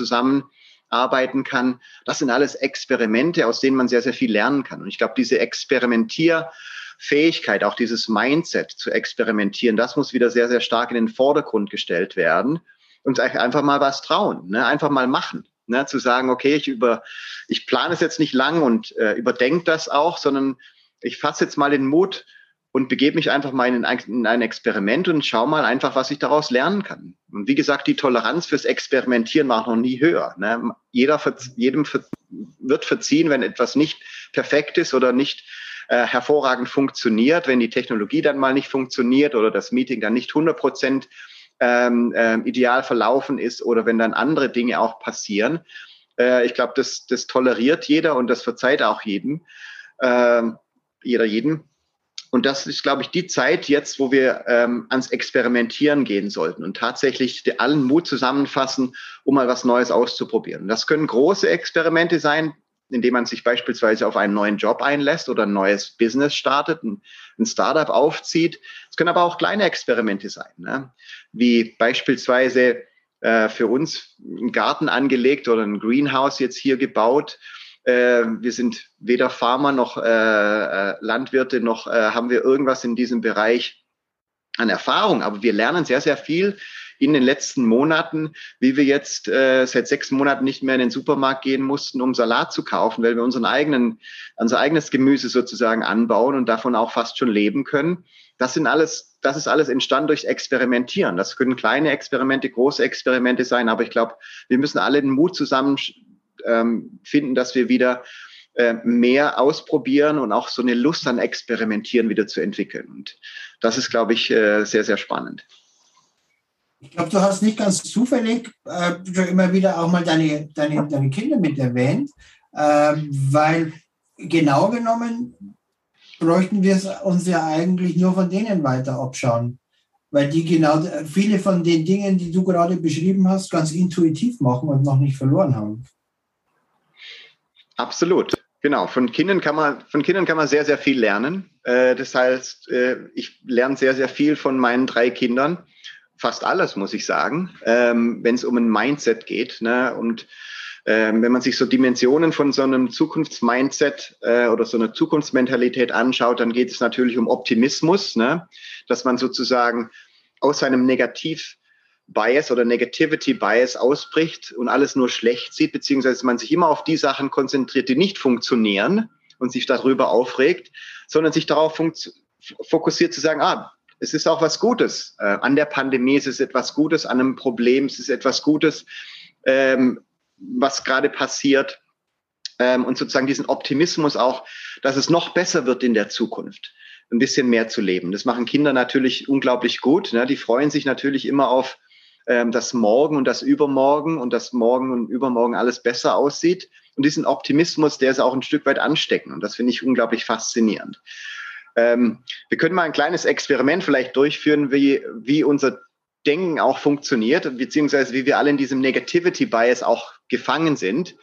Speaker 3: zusammenarbeiten kann. Das sind alles Experimente, aus denen man sehr, sehr viel lernen kann. Und ich glaube, diese Experimentierfähigkeit, auch dieses Mindset zu experimentieren, das muss wieder sehr, sehr stark in den Vordergrund gestellt werden und einfach mal was trauen, ne? einfach mal machen. Ne, zu sagen, okay, ich über, ich plane es jetzt nicht lang und äh, überdenke das auch, sondern ich fasse jetzt mal den Mut und begebe mich einfach mal in ein, in ein Experiment und schaue mal einfach, was ich daraus lernen kann. Und wie gesagt, die Toleranz fürs Experimentieren war noch nie höher. Ne? Jeder, jedem wird verziehen, wenn etwas nicht perfekt ist oder nicht äh, hervorragend funktioniert, wenn die Technologie dann mal nicht funktioniert oder das Meeting dann nicht 100 Prozent ähm, äh, ideal verlaufen ist oder wenn dann andere Dinge auch passieren. Äh, ich glaube, das, das toleriert jeder und das verzeiht auch jedem, äh, jeder jeden. Und das ist, glaube ich, die Zeit jetzt, wo wir ähm, ans Experimentieren gehen sollten und tatsächlich allen Mut zusammenfassen, um mal was Neues auszuprobieren. Das können große Experimente sein, indem man sich beispielsweise auf einen neuen Job einlässt oder ein neues Business startet, ein, ein Startup aufzieht. Es können aber auch kleine Experimente sein, ne? wie beispielsweise äh, für uns einen Garten angelegt oder ein Greenhouse jetzt hier gebaut. Äh, wir sind weder Farmer noch äh, äh Landwirte, noch äh, haben wir irgendwas in diesem Bereich an Erfahrung, aber wir lernen sehr, sehr viel in den letzten Monaten, wie wir jetzt äh, seit sechs Monaten nicht mehr in den Supermarkt gehen mussten, um Salat zu kaufen, weil wir unseren eigenen, unser eigenes Gemüse sozusagen anbauen und davon auch fast schon leben können. Das sind alles, das ist alles entstanden durch Experimentieren. Das können kleine Experimente, große Experimente sein, aber ich glaube, wir müssen alle den Mut zusammen ähm, finden, dass wir wieder äh, mehr ausprobieren und auch so eine Lust an Experimentieren wieder zu entwickeln. Und das ist, glaube ich, äh, sehr, sehr spannend.
Speaker 2: Ich glaube, du hast nicht ganz zufällig äh, immer wieder auch mal deine, deine, deine Kinder mit erwähnt, äh, weil genau genommen bräuchten wir uns ja eigentlich nur von denen weiter abschauen, weil die genau viele von den Dingen, die du gerade beschrieben hast, ganz intuitiv machen und noch nicht verloren haben.
Speaker 3: Absolut. Genau, von Kindern kann man, von Kindern kann man sehr, sehr viel lernen. Äh, das heißt, äh, ich lerne sehr, sehr viel von meinen drei Kindern fast alles, muss ich sagen, ähm, wenn es um ein Mindset geht. Ne? Und ähm, wenn man sich so Dimensionen von so einem Zukunftsmindset äh, oder so einer Zukunftsmentalität anschaut, dann geht es natürlich um Optimismus, ne? dass man sozusagen aus seinem Negativ Bias oder Negativity Bias ausbricht und alles nur schlecht sieht, beziehungsweise man sich immer auf die Sachen konzentriert, die nicht funktionieren und sich darüber aufregt, sondern sich darauf fokussiert zu sagen, ah, es ist auch was Gutes. Äh, an der Pandemie ist es etwas Gutes, an einem Problem ist es etwas Gutes, ähm, was gerade passiert. Ähm, und sozusagen diesen Optimismus auch, dass es noch besser wird in der Zukunft, ein bisschen mehr zu leben. Das machen Kinder natürlich unglaublich gut. Ne? Die freuen sich natürlich immer auf ähm, das Morgen und das Übermorgen und das Morgen und Übermorgen alles besser aussieht. Und diesen Optimismus, der ist auch ein Stück weit ansteckend. Und das finde ich unglaublich faszinierend. Ähm, wir können mal ein kleines Experiment vielleicht durchführen, wie, wie unser Denken auch funktioniert, beziehungsweise wie wir alle in diesem Negativity Bias auch gefangen sind.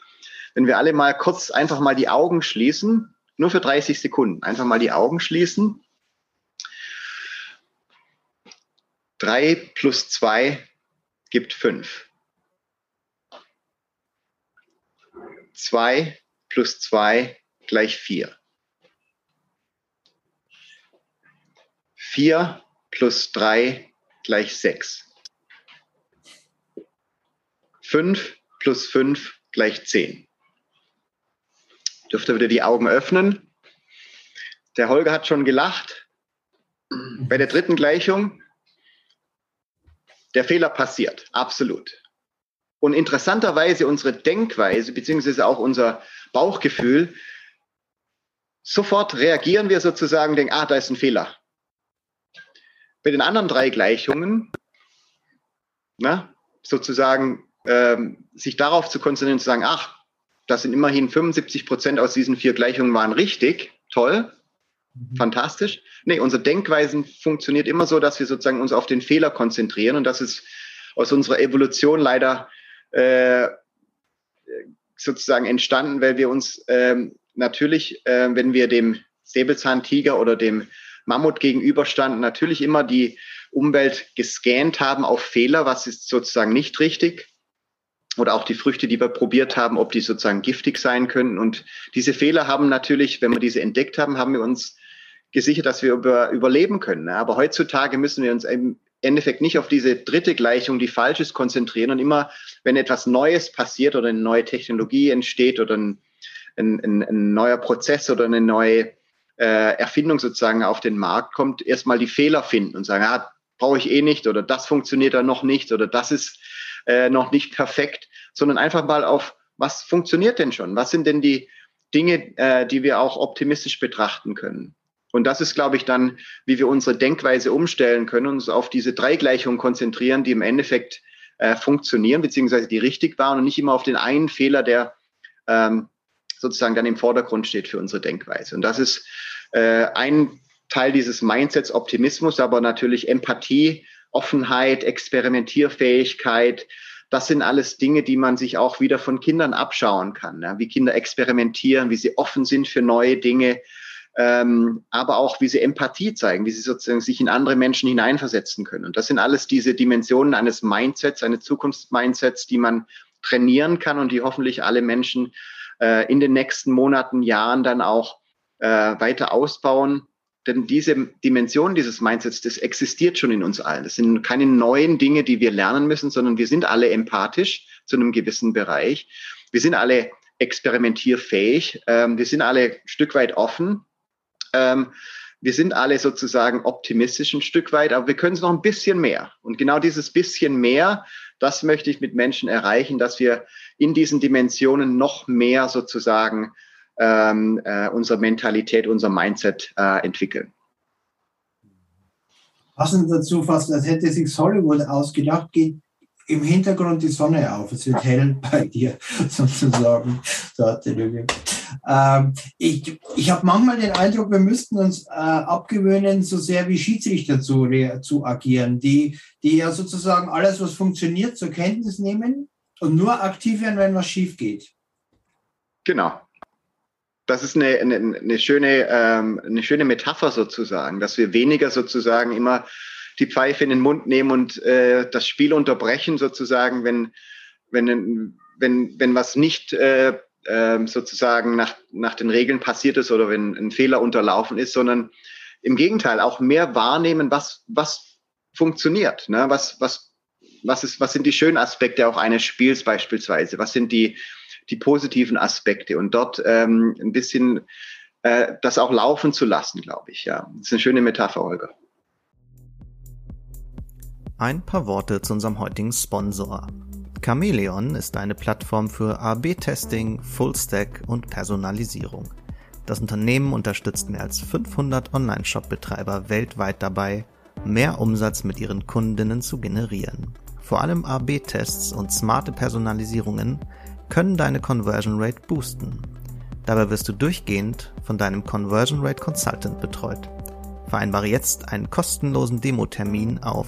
Speaker 3: Wenn wir alle mal kurz einfach mal die Augen schließen, nur für 30 Sekunden, einfach mal die Augen schließen. Drei plus zwei gibt fünf. Zwei plus zwei gleich vier. 4 plus 3 gleich 6. 5 plus 5 gleich 10. Dürft ihr wieder die Augen öffnen. Der Holger hat schon gelacht. Bei der dritten Gleichung, der Fehler passiert, absolut. Und interessanterweise unsere Denkweise, beziehungsweise auch unser Bauchgefühl, sofort reagieren wir sozusagen, denken, ah, da ist ein Fehler. Bei den anderen drei Gleichungen, na, sozusagen ähm, sich darauf zu konzentrieren zu sagen, ach, das sind immerhin 75 Prozent aus diesen vier Gleichungen waren richtig, toll. Fantastisch. Nee, unsere Denkweisen funktioniert immer so, dass wir sozusagen uns auf den Fehler konzentrieren und das ist aus unserer Evolution leider äh, sozusagen entstanden, weil wir uns ähm, natürlich, äh, wenn wir dem Säbelzahntiger oder dem Mammut gegenüberstanden, natürlich immer die Umwelt gescannt haben auf Fehler, was ist sozusagen nicht richtig. Oder auch die Früchte, die wir probiert haben, ob die sozusagen giftig sein könnten. Und diese Fehler haben natürlich, wenn wir diese entdeckt haben, haben wir uns gesichert, dass wir über, überleben können. Aber heutzutage müssen wir uns im Endeffekt nicht auf diese dritte Gleichung, die falsch ist, konzentrieren. Und immer, wenn etwas Neues passiert oder eine neue Technologie entsteht oder ein, ein, ein, ein neuer Prozess oder eine neue äh, Erfindung sozusagen auf den Markt kommt, erstmal die Fehler finden und sagen, ah, brauche ich eh nicht oder das funktioniert da noch nicht oder das ist äh, noch nicht perfekt, sondern einfach mal auf, was funktioniert denn schon? Was sind denn die Dinge, äh, die wir auch optimistisch betrachten können? Und das ist, glaube ich, dann, wie wir unsere Denkweise umstellen können, uns auf diese drei Gleichungen konzentrieren, die im Endeffekt äh, funktionieren, beziehungsweise die richtig waren und nicht immer auf den einen Fehler, der ähm, sozusagen dann im Vordergrund steht für unsere Denkweise. Und das ist äh, ein Teil dieses Mindsets, Optimismus, aber natürlich Empathie, Offenheit, Experimentierfähigkeit. Das sind alles Dinge, die man sich auch wieder von Kindern abschauen kann. Ja? Wie Kinder experimentieren, wie sie offen sind für neue Dinge, ähm, aber auch wie sie Empathie zeigen, wie sie sozusagen sich in andere Menschen hineinversetzen können. Und das sind alles diese Dimensionen eines Mindsets, eines Zukunftsmindsets, die man trainieren kann und die hoffentlich alle Menschen äh, in den nächsten Monaten, Jahren dann auch äh, weiter ausbauen. Denn diese Dimension dieses Mindsets, das existiert schon in uns allen. Das sind keine neuen Dinge, die wir lernen müssen, sondern wir sind alle empathisch zu einem gewissen Bereich. Wir sind alle experimentierfähig. Ähm, wir sind alle ein Stück weit offen. Ähm, wir sind alle sozusagen optimistisch ein Stück weit, aber wir können es noch ein bisschen mehr. Und genau dieses bisschen mehr, das möchte ich mit Menschen erreichen, dass wir in diesen Dimensionen noch mehr sozusagen ähm, äh, unsere Mentalität, unser Mindset äh, entwickeln.
Speaker 2: Passend dazu fast, als hätte sich Hollywood ausgedacht, geht im Hintergrund die Sonne auf. Es wird hell bei dir sozusagen. Ähm, ich ich habe manchmal den Eindruck, wir müssten uns äh, abgewöhnen, so sehr wie Schiedsrichter zu, zu agieren, die, die ja sozusagen alles, was funktioniert, zur Kenntnis nehmen und nur aktiv werden, wenn was schief geht.
Speaker 3: Genau. Das ist eine, eine, eine, schöne, ähm, eine schöne Metapher sozusagen, dass wir weniger sozusagen immer die Pfeife in den Mund nehmen und äh, das Spiel unterbrechen sozusagen, wenn, wenn, wenn, wenn was nicht äh, äh, sozusagen nach, nach den Regeln passiert ist oder wenn ein Fehler unterlaufen ist, sondern im Gegenteil auch mehr wahrnehmen, was, was funktioniert, ne? was, was was, ist, was sind die schönen Aspekte auch eines Spiels beispielsweise? Was sind die, die positiven Aspekte? Und dort ähm, ein bisschen äh, das auch laufen zu lassen, glaube ich. Ja, das ist eine schöne Metapher, Holger.
Speaker 4: Ein paar Worte zu unserem heutigen Sponsor. Chameleon ist eine Plattform für AB-Testing, Fullstack und Personalisierung. Das Unternehmen unterstützt mehr als 500 Online-Shop-Betreiber weltweit dabei, mehr Umsatz mit ihren Kundinnen zu generieren. Vor allem AB-Tests und smarte Personalisierungen können deine Conversion Rate boosten. Dabei wirst du durchgehend von deinem Conversion Rate Consultant betreut. Vereinbare jetzt einen kostenlosen Demo-Termin auf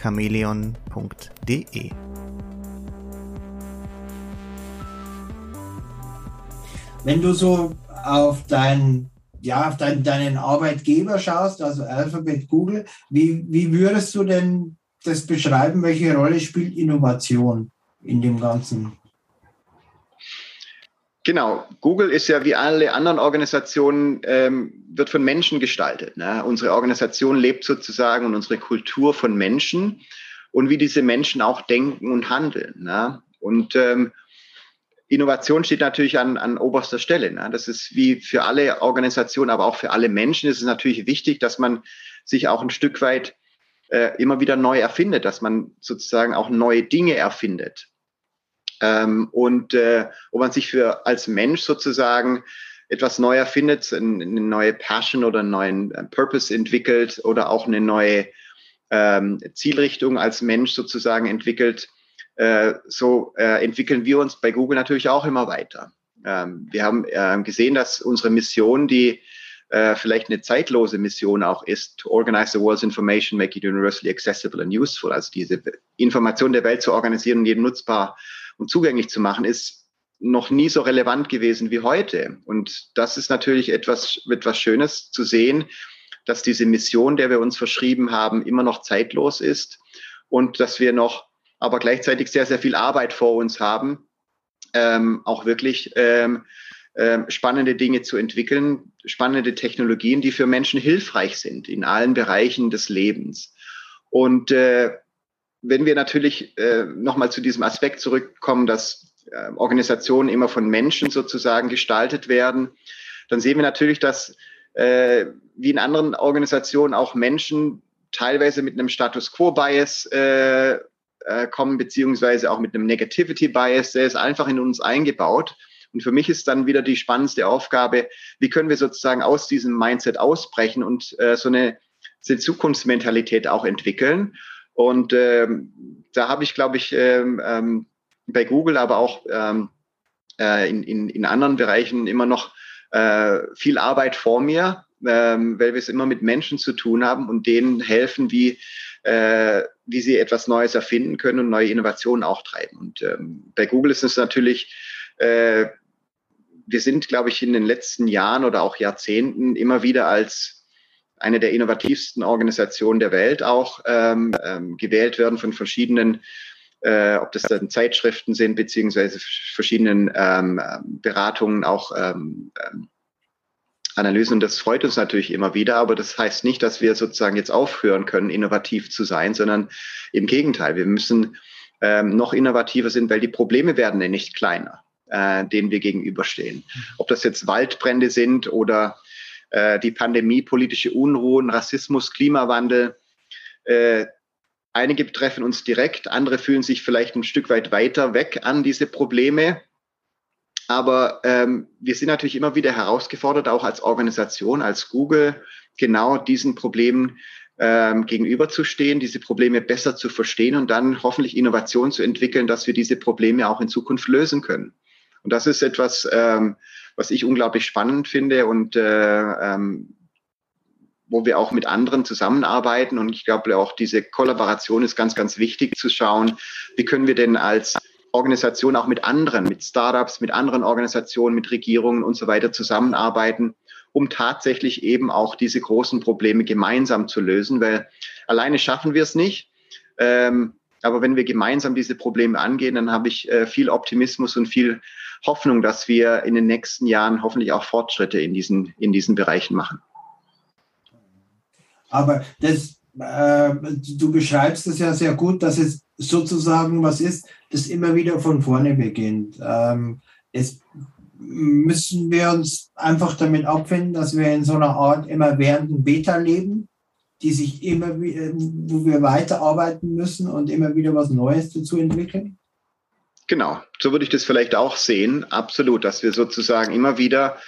Speaker 4: www.chameleon.de.
Speaker 2: Wenn du so auf deinen ja, auf dein, deinen Arbeitgeber schaust, also Alphabet, Google, wie, wie würdest du denn das beschreiben? Welche Rolle spielt Innovation in dem Ganzen?
Speaker 3: Genau, Google ist ja wie alle anderen Organisationen, ähm, wird von Menschen gestaltet. Ne? Unsere Organisation lebt sozusagen und unsere Kultur von Menschen und wie diese Menschen auch denken und handeln. Ne? Und ähm, Innovation steht natürlich an, an oberster Stelle. Ne? Das ist wie für alle Organisationen, aber auch für alle Menschen ist es natürlich wichtig, dass man sich auch ein Stück weit äh, immer wieder neu erfindet, dass man sozusagen auch neue Dinge erfindet. Ähm, und äh, wo man sich für als Mensch sozusagen etwas neu erfindet, eine neue Passion oder einen neuen äh, Purpose entwickelt oder auch eine neue ähm, Zielrichtung als Mensch sozusagen entwickelt äh, so äh, entwickeln wir uns bei Google natürlich auch immer weiter. Ähm, wir haben äh, gesehen, dass unsere Mission, die äh, vielleicht eine zeitlose Mission auch ist, to organize the world's information, make it universally accessible and useful, also diese Information der Welt zu organisieren und jedem nutzbar und zugänglich zu machen, ist noch nie so relevant gewesen wie heute. Und das ist natürlich etwas, etwas Schönes zu sehen, dass diese Mission, der wir uns verschrieben haben, immer noch zeitlos ist und dass wir noch aber gleichzeitig sehr, sehr viel Arbeit vor uns haben, ähm, auch wirklich ähm, ähm, spannende Dinge zu entwickeln, spannende Technologien, die für Menschen hilfreich sind in allen Bereichen des Lebens. Und äh, wenn wir natürlich äh, nochmal zu diesem Aspekt zurückkommen, dass äh, Organisationen immer von Menschen sozusagen gestaltet werden, dann sehen wir natürlich, dass äh, wie in anderen Organisationen auch Menschen teilweise mit einem Status Quo-Bias äh, äh, kommen, beziehungsweise auch mit einem Negativity Bias, der ist einfach in uns eingebaut. Und für mich ist dann wieder die spannendste Aufgabe, wie können wir sozusagen aus diesem Mindset ausbrechen und äh, so eine, so eine Zukunftsmentalität auch entwickeln. Und ähm, da habe ich, glaube ich, ähm, ähm, bei Google, aber auch ähm, äh, in, in, in anderen Bereichen immer noch äh, viel Arbeit vor mir, ähm, weil wir es immer mit Menschen zu tun haben und denen helfen, wie äh, wie sie etwas Neues erfinden können und neue Innovationen auch treiben. Und ähm, bei Google ist es natürlich, äh, wir sind, glaube ich, in den letzten Jahren oder auch Jahrzehnten immer wieder als eine der innovativsten Organisationen der Welt auch ähm, ähm, gewählt werden von verschiedenen, äh, ob das dann Zeitschriften sind, beziehungsweise verschiedenen ähm, Beratungen auch ähm, ähm Analysen. Und das freut uns natürlich immer wieder, aber das heißt nicht, dass wir sozusagen jetzt aufhören können, innovativ zu sein, sondern im Gegenteil, wir müssen ähm, noch innovativer sind, weil die Probleme werden ja nicht kleiner, äh, denen wir gegenüberstehen. Ob das jetzt Waldbrände sind oder äh, die Pandemie, politische Unruhen, Rassismus, Klimawandel. Äh, einige betreffen uns direkt, andere fühlen sich vielleicht ein Stück weit weiter weg an diese Probleme. Aber ähm, wir sind natürlich immer wieder herausgefordert, auch als Organisation, als Google, genau diesen Problemen ähm, gegenüberzustehen, diese Probleme besser zu verstehen und dann hoffentlich Innovation zu entwickeln, dass wir diese Probleme auch in Zukunft lösen können. Und das ist etwas, ähm, was ich unglaublich spannend finde und äh, ähm, wo wir auch mit anderen zusammenarbeiten. Und ich glaube auch diese Kollaboration ist ganz, ganz wichtig zu schauen, wie können wir denn als Organisationen auch mit anderen, mit Startups, mit anderen Organisationen, mit Regierungen und so weiter zusammenarbeiten, um tatsächlich eben auch diese großen Probleme gemeinsam zu lösen, weil alleine schaffen wir es nicht. Ähm, aber wenn wir gemeinsam diese Probleme angehen, dann habe ich äh, viel Optimismus und viel Hoffnung, dass wir in den nächsten Jahren hoffentlich auch Fortschritte in diesen, in diesen Bereichen machen.
Speaker 2: Aber das, äh, du beschreibst es ja sehr gut, dass es sozusagen was ist, das immer wieder von vorne beginnt. Ähm, es müssen wir uns einfach damit abfinden, dass wir in so einer Art immer währenden Beta leben, die sich immer, wo wir weiterarbeiten müssen und immer wieder was Neues dazu entwickeln?
Speaker 3: Genau, so würde ich das vielleicht auch sehen. Absolut, dass wir sozusagen immer wieder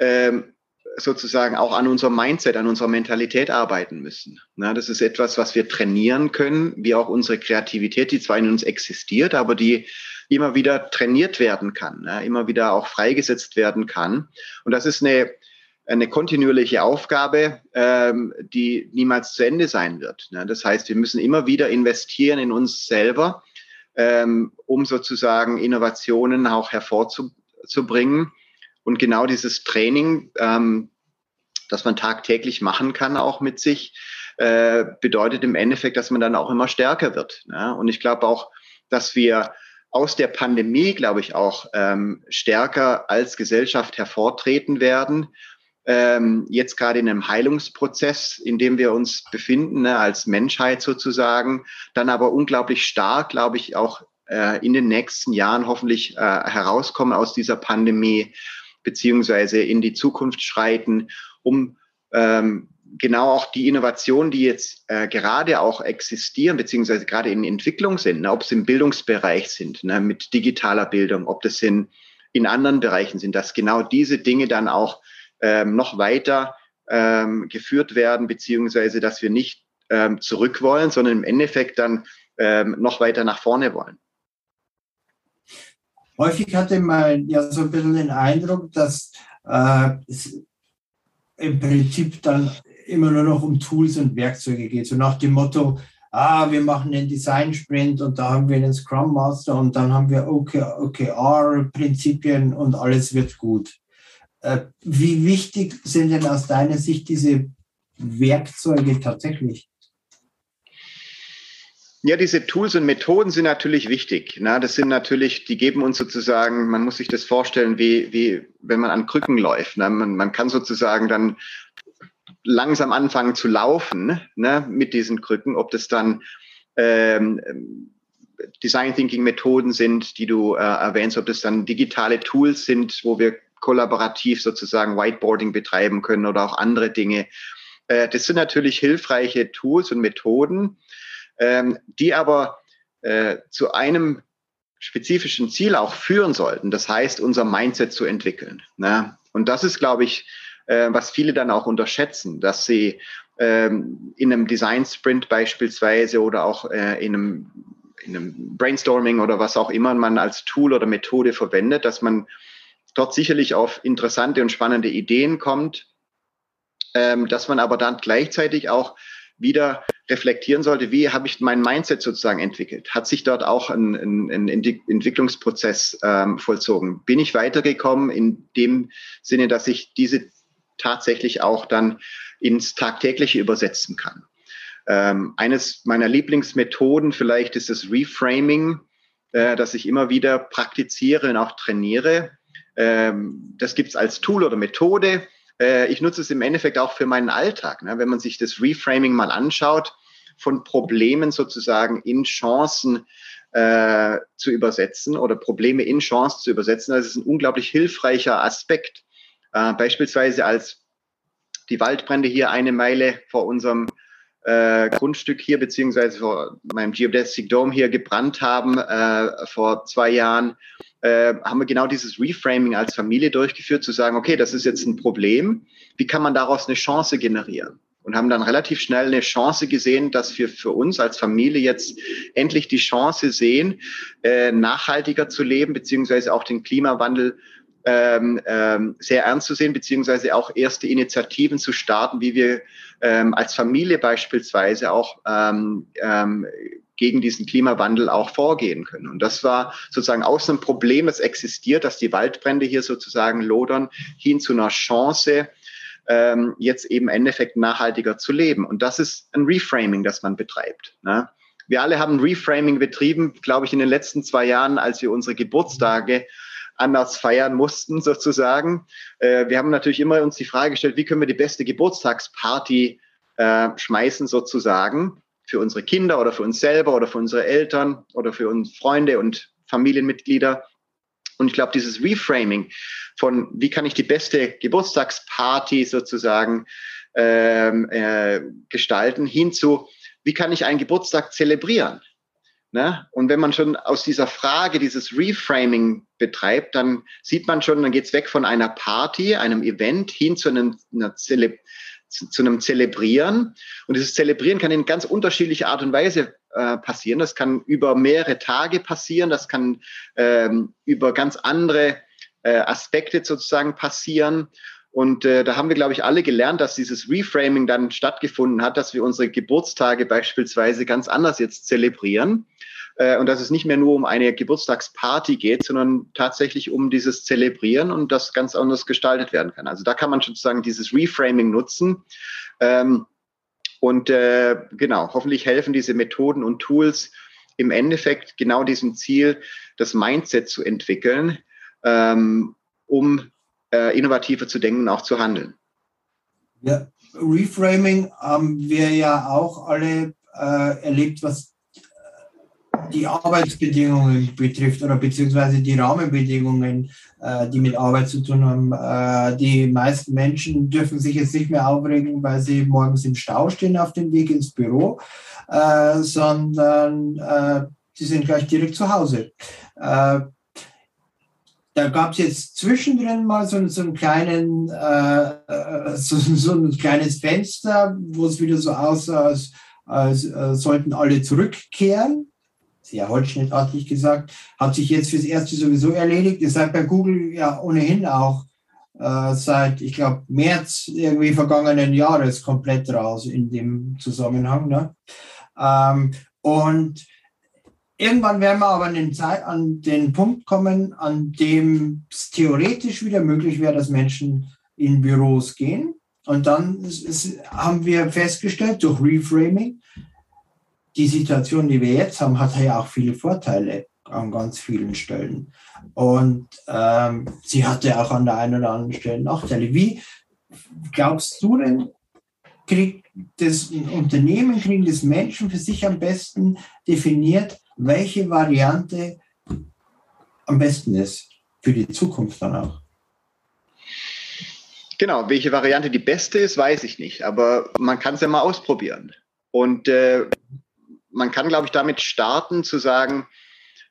Speaker 3: ähm, sozusagen auch an unserem Mindset, an unserer Mentalität arbeiten müssen. Na, das ist etwas, was wir trainieren können, wie auch unsere Kreativität, die zwar in uns existiert, aber die immer wieder trainiert werden kann, ne? immer wieder auch freigesetzt werden kann. Und das ist eine, eine kontinuierliche Aufgabe, ähm, die niemals zu Ende sein wird. Ne? Das heißt, wir müssen immer wieder investieren in uns selber, ähm, um sozusagen Innovationen auch hervorzubringen. Und genau dieses Training, ähm, das man tagtäglich machen kann, auch mit sich, äh, bedeutet im Endeffekt, dass man dann auch immer stärker wird. Ne? Und ich glaube auch, dass wir aus der Pandemie, glaube ich, auch ähm, stärker als Gesellschaft hervortreten werden. Ähm, jetzt gerade in einem Heilungsprozess, in dem wir uns befinden, ne, als Menschheit sozusagen, dann aber unglaublich stark, glaube ich, auch äh, in den nächsten Jahren hoffentlich äh, herauskommen aus dieser Pandemie, beziehungsweise in die Zukunft schreiten, um ähm, genau auch die Innovationen, die jetzt äh, gerade auch existieren, beziehungsweise gerade in Entwicklung sind, ne, ob es im Bildungsbereich sind, ne, mit digitaler Bildung, ob das in, in anderen Bereichen sind, dass genau diese Dinge dann auch ähm, noch weiter ähm, geführt werden, beziehungsweise dass wir nicht ähm, zurück wollen, sondern im Endeffekt dann ähm, noch weiter nach vorne wollen.
Speaker 2: Häufig hatte man ja so ein bisschen den Eindruck, dass äh, es im Prinzip dann immer nur noch um Tools und Werkzeuge geht. So nach dem Motto, ah, wir machen den Design Sprint und da haben wir den Scrum Master und dann haben wir OKR-Prinzipien und alles wird gut. Äh, wie wichtig sind denn aus deiner Sicht diese Werkzeuge tatsächlich?
Speaker 3: Ja, diese Tools und Methoden sind natürlich wichtig. Na, das sind natürlich, die geben uns sozusagen, man muss sich das vorstellen, wie, wie wenn man an Krücken läuft. Na, man, man kann sozusagen dann langsam anfangen zu laufen ne, mit diesen Krücken, ob das dann ähm, Design Thinking Methoden sind, die du äh, erwähnst, ob das dann digitale Tools sind, wo wir kollaborativ sozusagen Whiteboarding betreiben können oder auch andere Dinge. Äh, das sind natürlich hilfreiche Tools und Methoden, ähm, die aber äh, zu einem spezifischen Ziel auch führen sollten. Das heißt, unser Mindset zu entwickeln. Ne? Und das ist, glaube ich, äh, was viele dann auch unterschätzen, dass sie ähm, in einem Design Sprint beispielsweise oder auch äh, in einem in einem Brainstorming oder was auch immer man als Tool oder Methode verwendet, dass man dort sicherlich auf interessante und spannende Ideen kommt, ähm, dass man aber dann gleichzeitig auch wieder reflektieren sollte, wie habe ich mein Mindset sozusagen entwickelt? Hat sich dort auch ein, ein, ein Entwicklungsprozess ähm, vollzogen? Bin ich weitergekommen in dem Sinne, dass ich diese tatsächlich auch dann ins Tagtägliche übersetzen kann. Ähm, eines meiner Lieblingsmethoden vielleicht ist das Reframing, äh, das ich immer wieder praktiziere und auch trainiere. Ähm, das gibt es als Tool oder Methode. Äh, ich nutze es im Endeffekt auch für meinen Alltag. Ne? Wenn man sich das Reframing mal anschaut, von Problemen sozusagen in Chancen äh, zu übersetzen oder Probleme in Chancen zu übersetzen, das ist ein unglaublich hilfreicher Aspekt. Äh, beispielsweise als die Waldbrände hier eine Meile vor unserem äh, Grundstück hier, beziehungsweise vor meinem Geodesic Dome hier gebrannt haben äh, vor zwei Jahren, äh, haben wir genau dieses Reframing als Familie durchgeführt, zu sagen, okay, das ist jetzt ein Problem, wie kann man daraus eine Chance generieren? Und haben dann relativ schnell eine Chance gesehen, dass wir für uns als Familie jetzt endlich die Chance sehen, äh, nachhaltiger zu leben, beziehungsweise auch den Klimawandel ähm, ähm, sehr ernst zu sehen, beziehungsweise auch erste Initiativen zu starten, wie wir ähm, als Familie beispielsweise auch ähm, ähm, gegen diesen Klimawandel auch vorgehen können. Und das war sozusagen aus einem Problem, das existiert, dass die Waldbrände hier sozusagen lodern, hin zu einer Chance, ähm, jetzt eben im Endeffekt nachhaltiger zu leben. Und das ist ein Reframing, das man betreibt. Ne? Wir alle haben Reframing betrieben, glaube ich, in den letzten zwei Jahren, als wir unsere Geburtstage anders feiern mussten sozusagen. Äh, wir haben natürlich immer uns die Frage gestellt, wie können wir die beste Geburtstagsparty äh, schmeißen sozusagen für unsere Kinder oder für uns selber oder für unsere Eltern oder für uns Freunde und Familienmitglieder. Und ich glaube, dieses Reframing von, wie kann ich die beste Geburtstagsparty sozusagen ähm, äh, gestalten, hinzu, wie kann ich einen Geburtstag zelebrieren? Ne? Und wenn man schon aus dieser Frage dieses Reframing betreibt, dann sieht man schon, dann geht's weg von einer Party, einem Event hin zu einem, einer Zele zu, einem Zelebrieren. Und dieses Zelebrieren kann in ganz unterschiedlicher Art und Weise äh, passieren. Das kann über mehrere Tage passieren, das kann ähm, über ganz andere äh, Aspekte sozusagen passieren. Und äh, da haben wir, glaube ich, alle gelernt, dass dieses Reframing dann stattgefunden hat, dass wir unsere Geburtstage beispielsweise ganz anders jetzt zelebrieren. Äh, und dass es nicht mehr nur um eine Geburtstagsparty geht, sondern tatsächlich um dieses Zelebrieren und das ganz anders gestaltet werden kann. Also da kann man sozusagen dieses Reframing nutzen. Ähm, und äh, genau, hoffentlich helfen diese Methoden und Tools im Endeffekt genau diesem Ziel, das Mindset zu entwickeln, ähm, um äh, innovativer zu denken und auch zu handeln.
Speaker 2: Ja, Reframing haben wir ja auch alle äh, erlebt, was die Arbeitsbedingungen betrifft oder beziehungsweise die Rahmenbedingungen, äh, die mit Arbeit zu tun haben. Äh, die meisten Menschen dürfen sich jetzt nicht mehr aufregen, weil sie morgens im Stau stehen auf dem Weg ins Büro, äh, sondern sie sind gleich direkt zu Hause. Da gab es jetzt zwischendrin mal so, so einen kleinen, äh, so, so, ein kleines Fenster, wo es wieder so aussah, als, als äh, sollten alle zurückkehren sehr holzschnittartig gesagt, hat sich jetzt fürs Erste sowieso erledigt. Ihr seid bei Google ja ohnehin auch äh, seit, ich glaube, März irgendwie vergangenen Jahres komplett raus in dem Zusammenhang. Ne? Ähm, und irgendwann werden wir aber an den, Zeit, an den Punkt kommen, an dem es theoretisch wieder möglich wäre, dass Menschen in Büros gehen. Und dann ist, ist, haben wir festgestellt durch Reframing, die Situation, die wir jetzt haben, hat ja auch viele Vorteile an ganz vielen Stellen. Und ähm, sie hatte auch an der einen oder anderen Stelle Nachteile. Wie glaubst du denn, kriegt das Unternehmen, kriegen das Menschen für sich am besten definiert, welche Variante am besten ist für die Zukunft dann auch?
Speaker 3: Genau, welche Variante die beste ist, weiß ich nicht, aber man kann es ja mal ausprobieren. Und äh, man kann, glaube ich, damit starten zu sagen,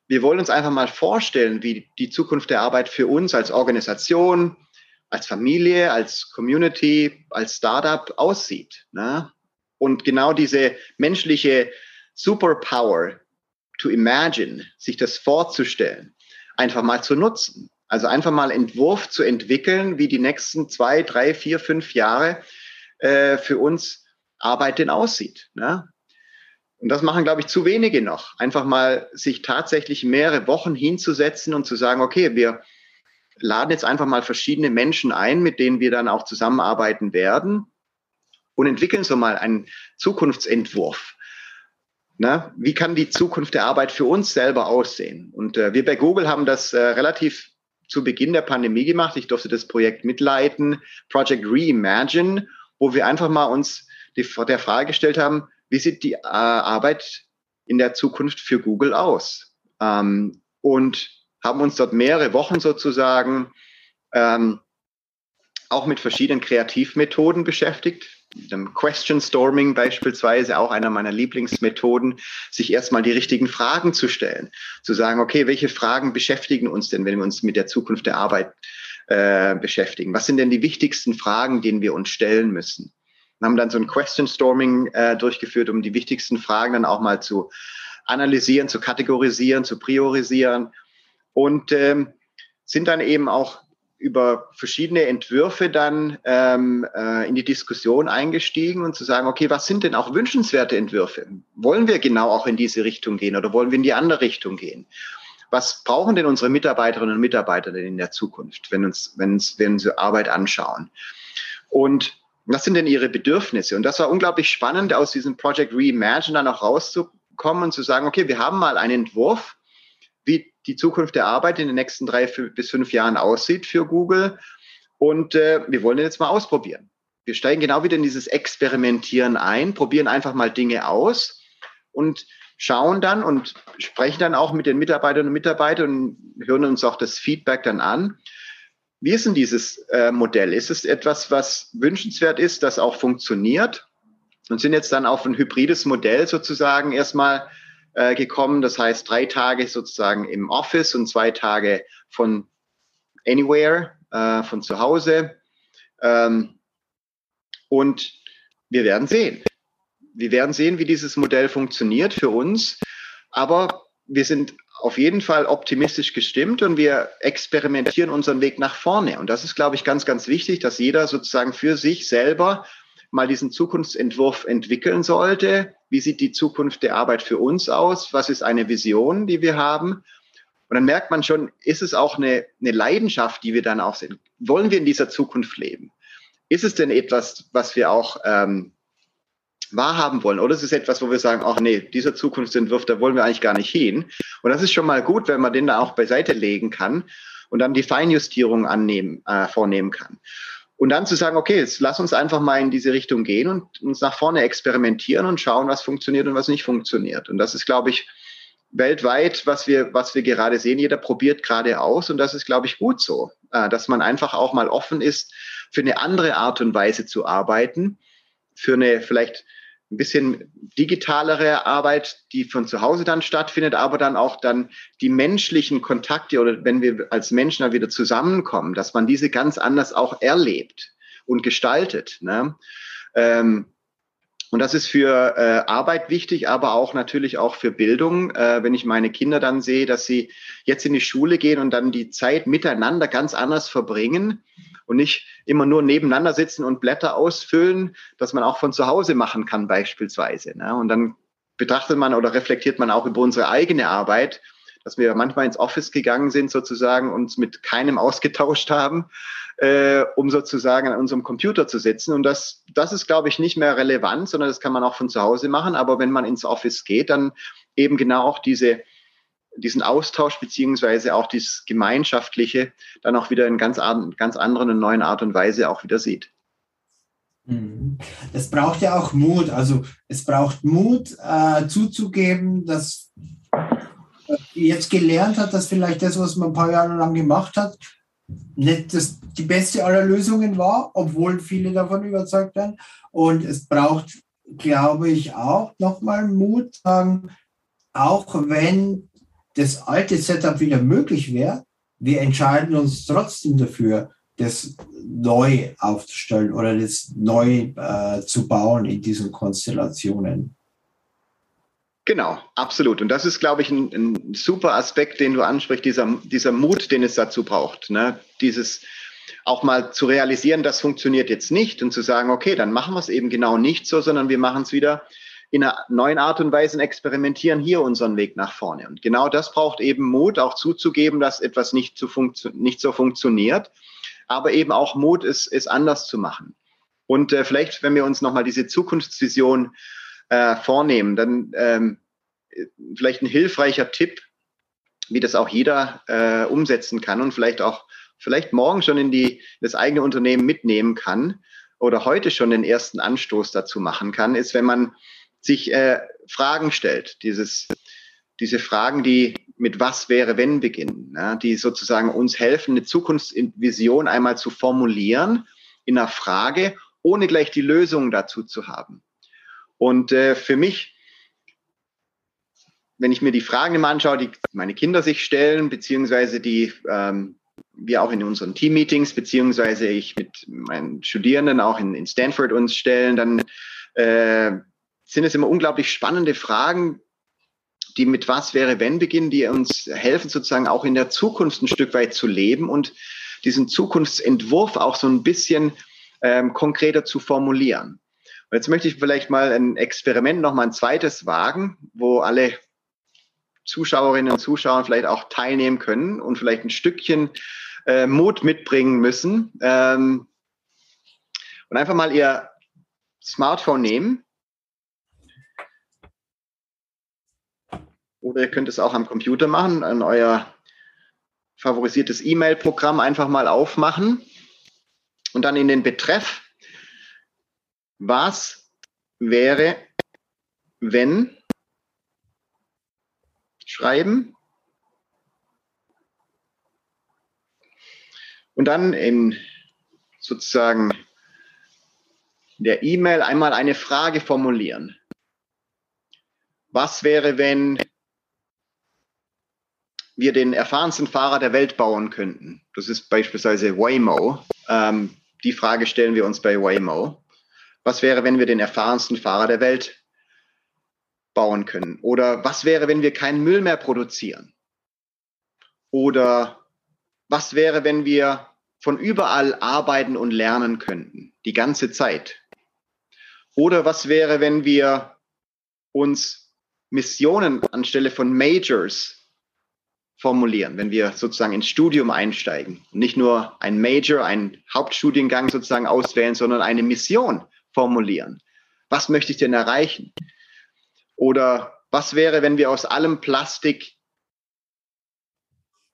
Speaker 3: wir wollen uns einfach mal vorstellen, wie die Zukunft der Arbeit für uns als Organisation, als Familie, als Community, als Startup aussieht. Ne? Und genau diese menschliche Superpower to imagine, sich das vorzustellen, einfach mal zu nutzen. Also einfach mal Entwurf zu entwickeln, wie die nächsten zwei, drei, vier, fünf Jahre äh, für uns Arbeit denn aussieht. Ne? Und das machen, glaube ich, zu wenige noch. Einfach mal sich tatsächlich mehrere Wochen hinzusetzen und zu sagen, okay, wir laden jetzt einfach mal verschiedene Menschen ein, mit denen wir dann auch zusammenarbeiten werden und entwickeln so mal einen Zukunftsentwurf. Na, wie kann die Zukunft der Arbeit für uns selber aussehen? Und äh, wir bei Google haben das äh, relativ zu Beginn der Pandemie gemacht. Ich durfte das Projekt mitleiten, Project Reimagine, wo wir einfach mal uns die, der Frage gestellt haben, wie sieht die äh, Arbeit in der Zukunft für Google aus? Ähm, und haben uns dort mehrere Wochen sozusagen ähm, auch mit verschiedenen Kreativmethoden beschäftigt. Dem Question Storming beispielsweise, auch einer meiner Lieblingsmethoden, sich erstmal die richtigen Fragen zu stellen. Zu sagen, okay, welche Fragen beschäftigen uns denn, wenn wir uns mit der Zukunft der Arbeit äh, beschäftigen? Was sind denn die wichtigsten Fragen, denen wir uns stellen müssen? Und haben dann so ein Question Storming äh, durchgeführt, um die wichtigsten Fragen dann auch mal zu analysieren, zu kategorisieren, zu priorisieren und ähm, sind dann eben auch über verschiedene Entwürfe dann ähm, äh, in die Diskussion eingestiegen und zu sagen, okay, was sind denn auch wünschenswerte Entwürfe? Wollen wir genau auch in diese Richtung gehen oder wollen wir in die andere Richtung gehen? Was brauchen denn unsere Mitarbeiterinnen und Mitarbeiter denn in der Zukunft, wenn uns, wenn uns, wenn sie Arbeit anschauen? Und was sind denn ihre Bedürfnisse? Und das war unglaublich spannend, aus diesem Project Reimagine dann auch rauszukommen und zu sagen, okay, wir haben mal einen Entwurf, wie die Zukunft der Arbeit in den nächsten drei bis fünf Jahren aussieht für Google. Und äh, wir wollen jetzt mal ausprobieren. wir steigen genau wieder in dieses Experimentieren ein, probieren einfach mal Dinge aus und schauen dann und sprechen dann auch mit den Mitarbeiterinnen und Mitarbeitern und hören uns auch das Feedback dann an. Wie ist denn dieses äh, Modell? Ist es etwas, was wünschenswert ist, das auch funktioniert? Und sind jetzt dann auf ein hybrides Modell sozusagen erstmal äh, gekommen. Das heißt, drei Tage sozusagen im Office und zwei Tage von anywhere, äh, von zu Hause. Ähm, und wir werden sehen. Wir werden sehen, wie dieses Modell funktioniert für uns. Aber wir sind auf jeden Fall optimistisch gestimmt und wir experimentieren unseren Weg nach vorne. Und das ist, glaube ich, ganz, ganz wichtig, dass jeder sozusagen für sich selber mal diesen Zukunftsentwurf entwickeln sollte. Wie sieht die Zukunft der Arbeit für uns aus? Was ist eine Vision, die wir haben? Und dann merkt man schon, ist es auch eine, eine Leidenschaft, die wir dann auch sehen? Wollen wir in dieser Zukunft leben? Ist es denn etwas, was wir auch ähm, wahrhaben wollen? Oder ist es etwas, wo wir sagen, ach nee, dieser Zukunftsentwurf, da wollen wir eigentlich gar nicht hin? Und das ist schon mal gut, wenn man den da auch beiseite legen kann und dann die Feinjustierung annehmen, äh, vornehmen kann. Und dann zu sagen, okay, jetzt lass uns einfach mal in diese Richtung gehen und uns nach vorne experimentieren und schauen, was funktioniert und was nicht funktioniert. Und das ist, glaube ich, weltweit, was wir, was wir gerade sehen. Jeder probiert gerade aus und das ist, glaube ich, gut so, äh, dass man einfach auch mal offen ist, für eine andere Art und Weise zu arbeiten, für eine vielleicht ein bisschen digitalere Arbeit, die von zu Hause dann stattfindet, aber dann auch dann die menschlichen Kontakte oder wenn wir als Menschen dann wieder zusammenkommen, dass man diese ganz anders auch erlebt und gestaltet. Ne? Ähm, und das ist für äh, Arbeit wichtig, aber auch natürlich auch für Bildung. Äh, wenn ich meine Kinder dann sehe, dass sie jetzt in die Schule gehen und dann die Zeit miteinander ganz anders verbringen und nicht immer nur nebeneinander sitzen und Blätter ausfüllen, dass man auch von zu Hause machen kann beispielsweise. Ne? Und dann betrachtet man oder reflektiert man auch über unsere eigene Arbeit, dass wir manchmal ins Office gegangen sind sozusagen, uns mit keinem ausgetauscht haben, äh, um sozusagen an unserem Computer zu sitzen. Und das, das ist, glaube ich, nicht mehr relevant, sondern das kann man auch von zu Hause machen. Aber wenn man ins Office geht, dann eben genau auch diese diesen Austausch beziehungsweise auch dieses Gemeinschaftliche dann auch wieder in ganz, ganz anderen und neuen Art und Weise auch wieder sieht.
Speaker 2: Mhm. Es braucht ja auch Mut. Also es braucht Mut äh, zuzugeben, dass jetzt gelernt hat, dass vielleicht das, was man ein paar Jahre lang gemacht hat, nicht das, die beste aller Lösungen war, obwohl viele davon überzeugt werden. Und es braucht, glaube ich, auch nochmal Mut, sagen, auch wenn das alte Setup wieder möglich wäre, wir entscheiden uns trotzdem dafür, das neu aufzustellen oder das neu äh, zu bauen in diesen Konstellationen.
Speaker 3: Genau, absolut. Und das ist, glaube ich, ein, ein, super Aspekt, den du ansprichst, dieser, dieser Mut, den es dazu braucht. Ne? Dieses auch mal zu realisieren, das funktioniert jetzt nicht und zu sagen, okay, dann machen wir es eben genau nicht so, sondern wir machen es wieder in einer neuen Art und Weise experimentieren hier unseren Weg nach vorne. Und genau das braucht eben Mut, auch zuzugeben, dass etwas nicht, zu nicht so funktioniert, aber eben auch Mut, es, es anders zu machen. Und äh, vielleicht, wenn wir uns nochmal diese Zukunftsvision äh, vornehmen, dann ähm, vielleicht ein hilfreicher Tipp, wie das auch jeder äh, umsetzen kann und vielleicht auch vielleicht morgen schon in die das eigene Unternehmen mitnehmen kann oder heute schon den ersten Anstoß dazu machen kann, ist, wenn man sich äh, Fragen stellt. Dieses, diese Fragen, die mit was wäre, wenn beginnen, ja, die sozusagen uns helfen, eine Zukunftsvision einmal zu formulieren in einer Frage, ohne gleich die Lösung dazu zu haben. Und äh, für mich, wenn ich mir die Fragen immer anschaue, die meine Kinder sich stellen, beziehungsweise die ähm, wir auch in unseren Team-Meetings, beziehungsweise ich mit meinen Studierenden auch in, in Stanford uns stellen, dann äh, sind es immer unglaublich spannende Fragen, die mit was wäre, wenn beginnen, die uns helfen, sozusagen auch in der Zukunft ein Stück weit zu leben und diesen Zukunftsentwurf auch so ein bisschen ähm, konkreter zu formulieren. Und jetzt möchte ich vielleicht mal ein Experiment noch mal ein zweites wagen, wo alle Zuschauerinnen und Zuschauer vielleicht auch teilnehmen können und vielleicht ein Stückchen äh, Mut mitbringen müssen. Ähm, und einfach mal ihr Smartphone nehmen Oder ihr könnt es auch am Computer machen, an euer favorisiertes E-Mail-Programm einfach mal aufmachen und dann in den Betreff was wäre, wenn schreiben und dann in sozusagen der E-Mail einmal eine Frage formulieren. Was wäre, wenn wir den erfahrensten Fahrer der Welt bauen könnten? Das ist beispielsweise Waymo. Ähm, die Frage stellen wir uns bei Waymo. Was wäre, wenn wir den erfahrensten Fahrer der Welt bauen können? Oder was wäre, wenn wir keinen Müll mehr produzieren? Oder was wäre, wenn wir von überall arbeiten und lernen könnten, die ganze Zeit? Oder was wäre, wenn wir uns Missionen anstelle von Majors formulieren, wenn wir sozusagen ins Studium einsteigen. Nicht nur ein Major, ein Hauptstudiengang sozusagen auswählen, sondern eine Mission formulieren. Was möchte ich denn erreichen? Oder was wäre, wenn wir aus allem Plastik,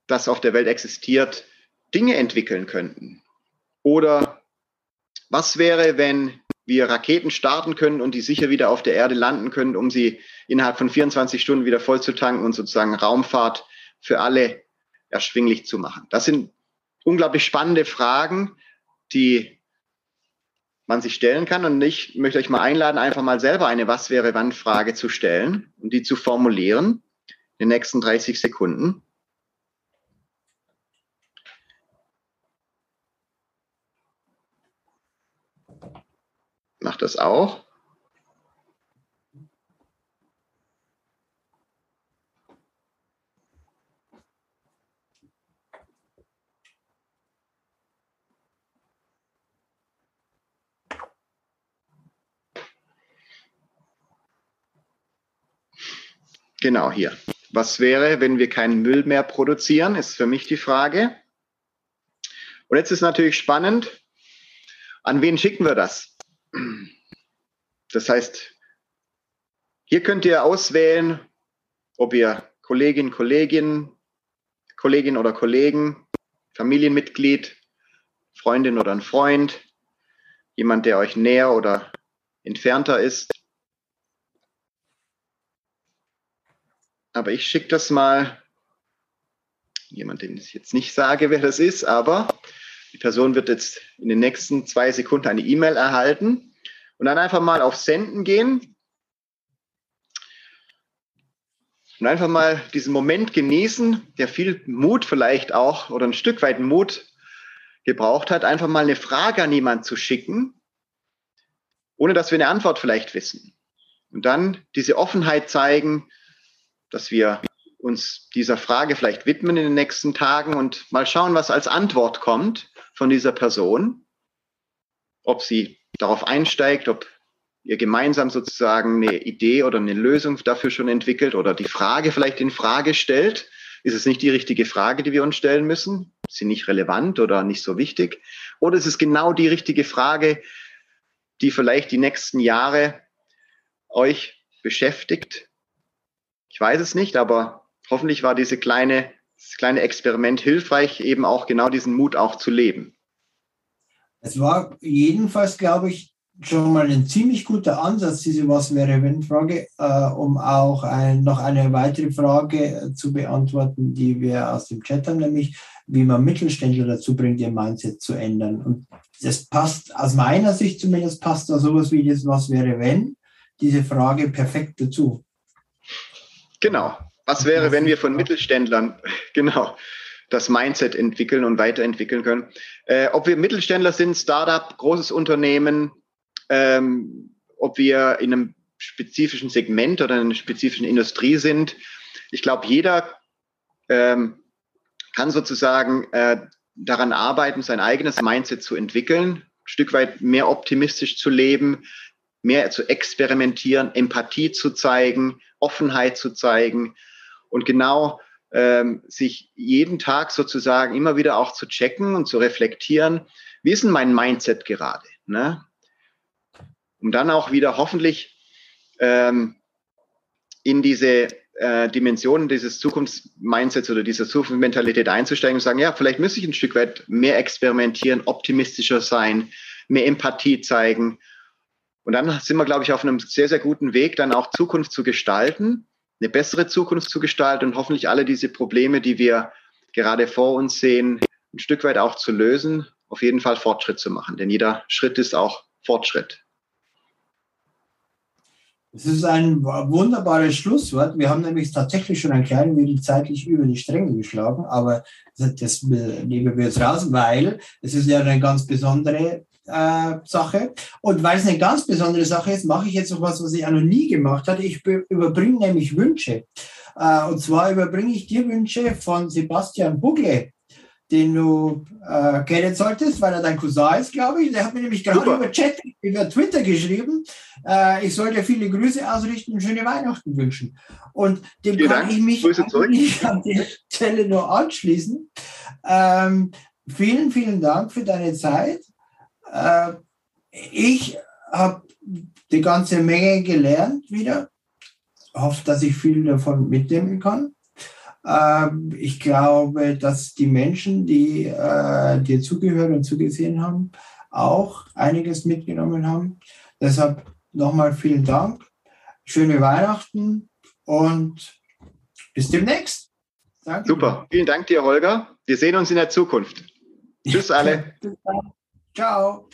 Speaker 3: das auf der Welt existiert, Dinge entwickeln könnten? Oder was wäre, wenn wir Raketen starten können und die sicher wieder auf der Erde landen können, um sie innerhalb von 24 Stunden wieder voll zu tanken und sozusagen Raumfahrt für alle erschwinglich zu machen? Das sind unglaublich spannende Fragen, die man sich stellen kann. Und ich möchte euch mal einladen, einfach mal selber eine Was wäre wann Frage zu stellen und die zu formulieren in den nächsten 30 Sekunden. Macht das auch. Genau, hier. Was wäre, wenn wir keinen Müll mehr produzieren, ist für mich die Frage. Und jetzt ist natürlich spannend, an wen schicken wir das? Das heißt, hier könnt ihr auswählen, ob ihr Kollegin, Kollegin, Kollegin oder Kollegen, Familienmitglied, Freundin oder ein Freund, jemand, der euch näher oder entfernter ist, Aber ich schicke das mal jemand, den ich jetzt nicht sage, wer das ist, aber die Person wird jetzt in den nächsten zwei Sekunden eine E-Mail erhalten und dann einfach mal auf Senden gehen und einfach mal diesen Moment genießen, der viel Mut vielleicht auch oder ein Stück weit Mut gebraucht hat, einfach mal eine Frage an jemanden zu schicken, ohne dass wir eine Antwort vielleicht wissen. Und dann diese Offenheit zeigen, dass wir uns dieser Frage vielleicht widmen in den nächsten Tagen und mal schauen, was als Antwort kommt von dieser Person, ob sie darauf einsteigt, ob ihr gemeinsam sozusagen eine Idee oder eine Lösung dafür schon entwickelt oder die Frage vielleicht in Frage stellt. Ist es nicht die richtige Frage, die wir uns stellen müssen? Ist sie nicht relevant oder nicht so wichtig? Oder ist es genau die richtige Frage, die vielleicht die nächsten Jahre euch beschäftigt ich weiß es nicht, aber hoffentlich war diese kleine, das kleine Experiment hilfreich, eben auch genau diesen Mut auch zu leben.
Speaker 2: Es war jedenfalls, glaube ich, schon mal ein ziemlich guter Ansatz, diese Was wäre wenn Frage, äh, um auch ein, noch eine weitere Frage äh, zu beantworten, die wir aus dem Chat haben, nämlich wie man Mittelständler dazu bringt, ihr Mindset zu ändern. Und das passt aus meiner Sicht zumindest, passt da sowas wie das Was wäre wenn, diese Frage perfekt dazu.
Speaker 3: Genau. Was wäre, wenn wir von Mittelständlern, genau, das Mindset entwickeln und weiterentwickeln können? Äh, ob wir Mittelständler sind, Startup, großes Unternehmen, ähm, ob wir in einem spezifischen Segment oder in einer spezifischen Industrie sind. Ich glaube, jeder ähm, kann sozusagen äh, daran arbeiten, sein eigenes Mindset zu entwickeln, ein Stück weit mehr optimistisch zu leben, mehr zu experimentieren, Empathie zu zeigen, Offenheit zu zeigen und genau ähm, sich jeden Tag sozusagen immer wieder auch zu checken und zu reflektieren, wie ist denn mein Mindset gerade? Ne? Um dann auch wieder hoffentlich ähm, in diese äh, Dimensionen dieses Zukunftsmindsets oder dieser Zukunftsmentalität einzusteigen und sagen, ja, vielleicht müsste ich ein Stück weit mehr experimentieren, optimistischer sein, mehr Empathie zeigen Und dann sind wir, glaube ich, auf einem sehr, sehr guten Weg, dann auch Zukunft zu gestalten, eine bessere Zukunft zu gestalten und hoffentlich alle diese Probleme, die wir gerade vor uns sehen, ein Stück weit auch zu lösen, auf jeden Fall Fortschritt zu machen. Denn jeder Schritt ist auch Fortschritt.
Speaker 2: Das ist ein wunderbares Schlusswort. Wir haben nämlich tatsächlich schon ein klein wenig zeitlich über die Stränge geschlagen, aber das, das nehmen wir jetzt raus, weil es ist ja eine ganz besondere äh, Sache. Und weil es eine ganz besondere Sache ist, mache ich jetzt noch was, was ich auch noch nie gemacht hatte. Ich überbringe nämlich Wünsche. Äh, und zwar überbringe ich dir Wünsche von Sebastian Bugle den du äh, kennen solltest, weil er dein Cousin ist, glaube ich. Der hat mir nämlich gerade über Chat, über Twitter geschrieben, äh, ich soll dir viele Grüße ausrichten und schöne Weihnachten wünschen. Und dem Vielen kann Dank. ich mich an der Stelle nur anschließen. Ähm, vielen, vielen Dank für deine Zeit. Äh, ich habe die ganze Menge gelernt wieder. Hoffe, dass ich viel davon mitnehmen kann. Ähm, ich glaube, dass die Menschen, die äh, dir zugehört und zugesehen haben, auch einiges mitgenommen haben. Deshalb nochmal vielen Dank, schöne Weihnachten und bis demnächst.
Speaker 3: Danke. Super, vielen Dank dir, Holger. Wir sehen uns in der Zukunft. Tschüss alle.
Speaker 2: Ciao.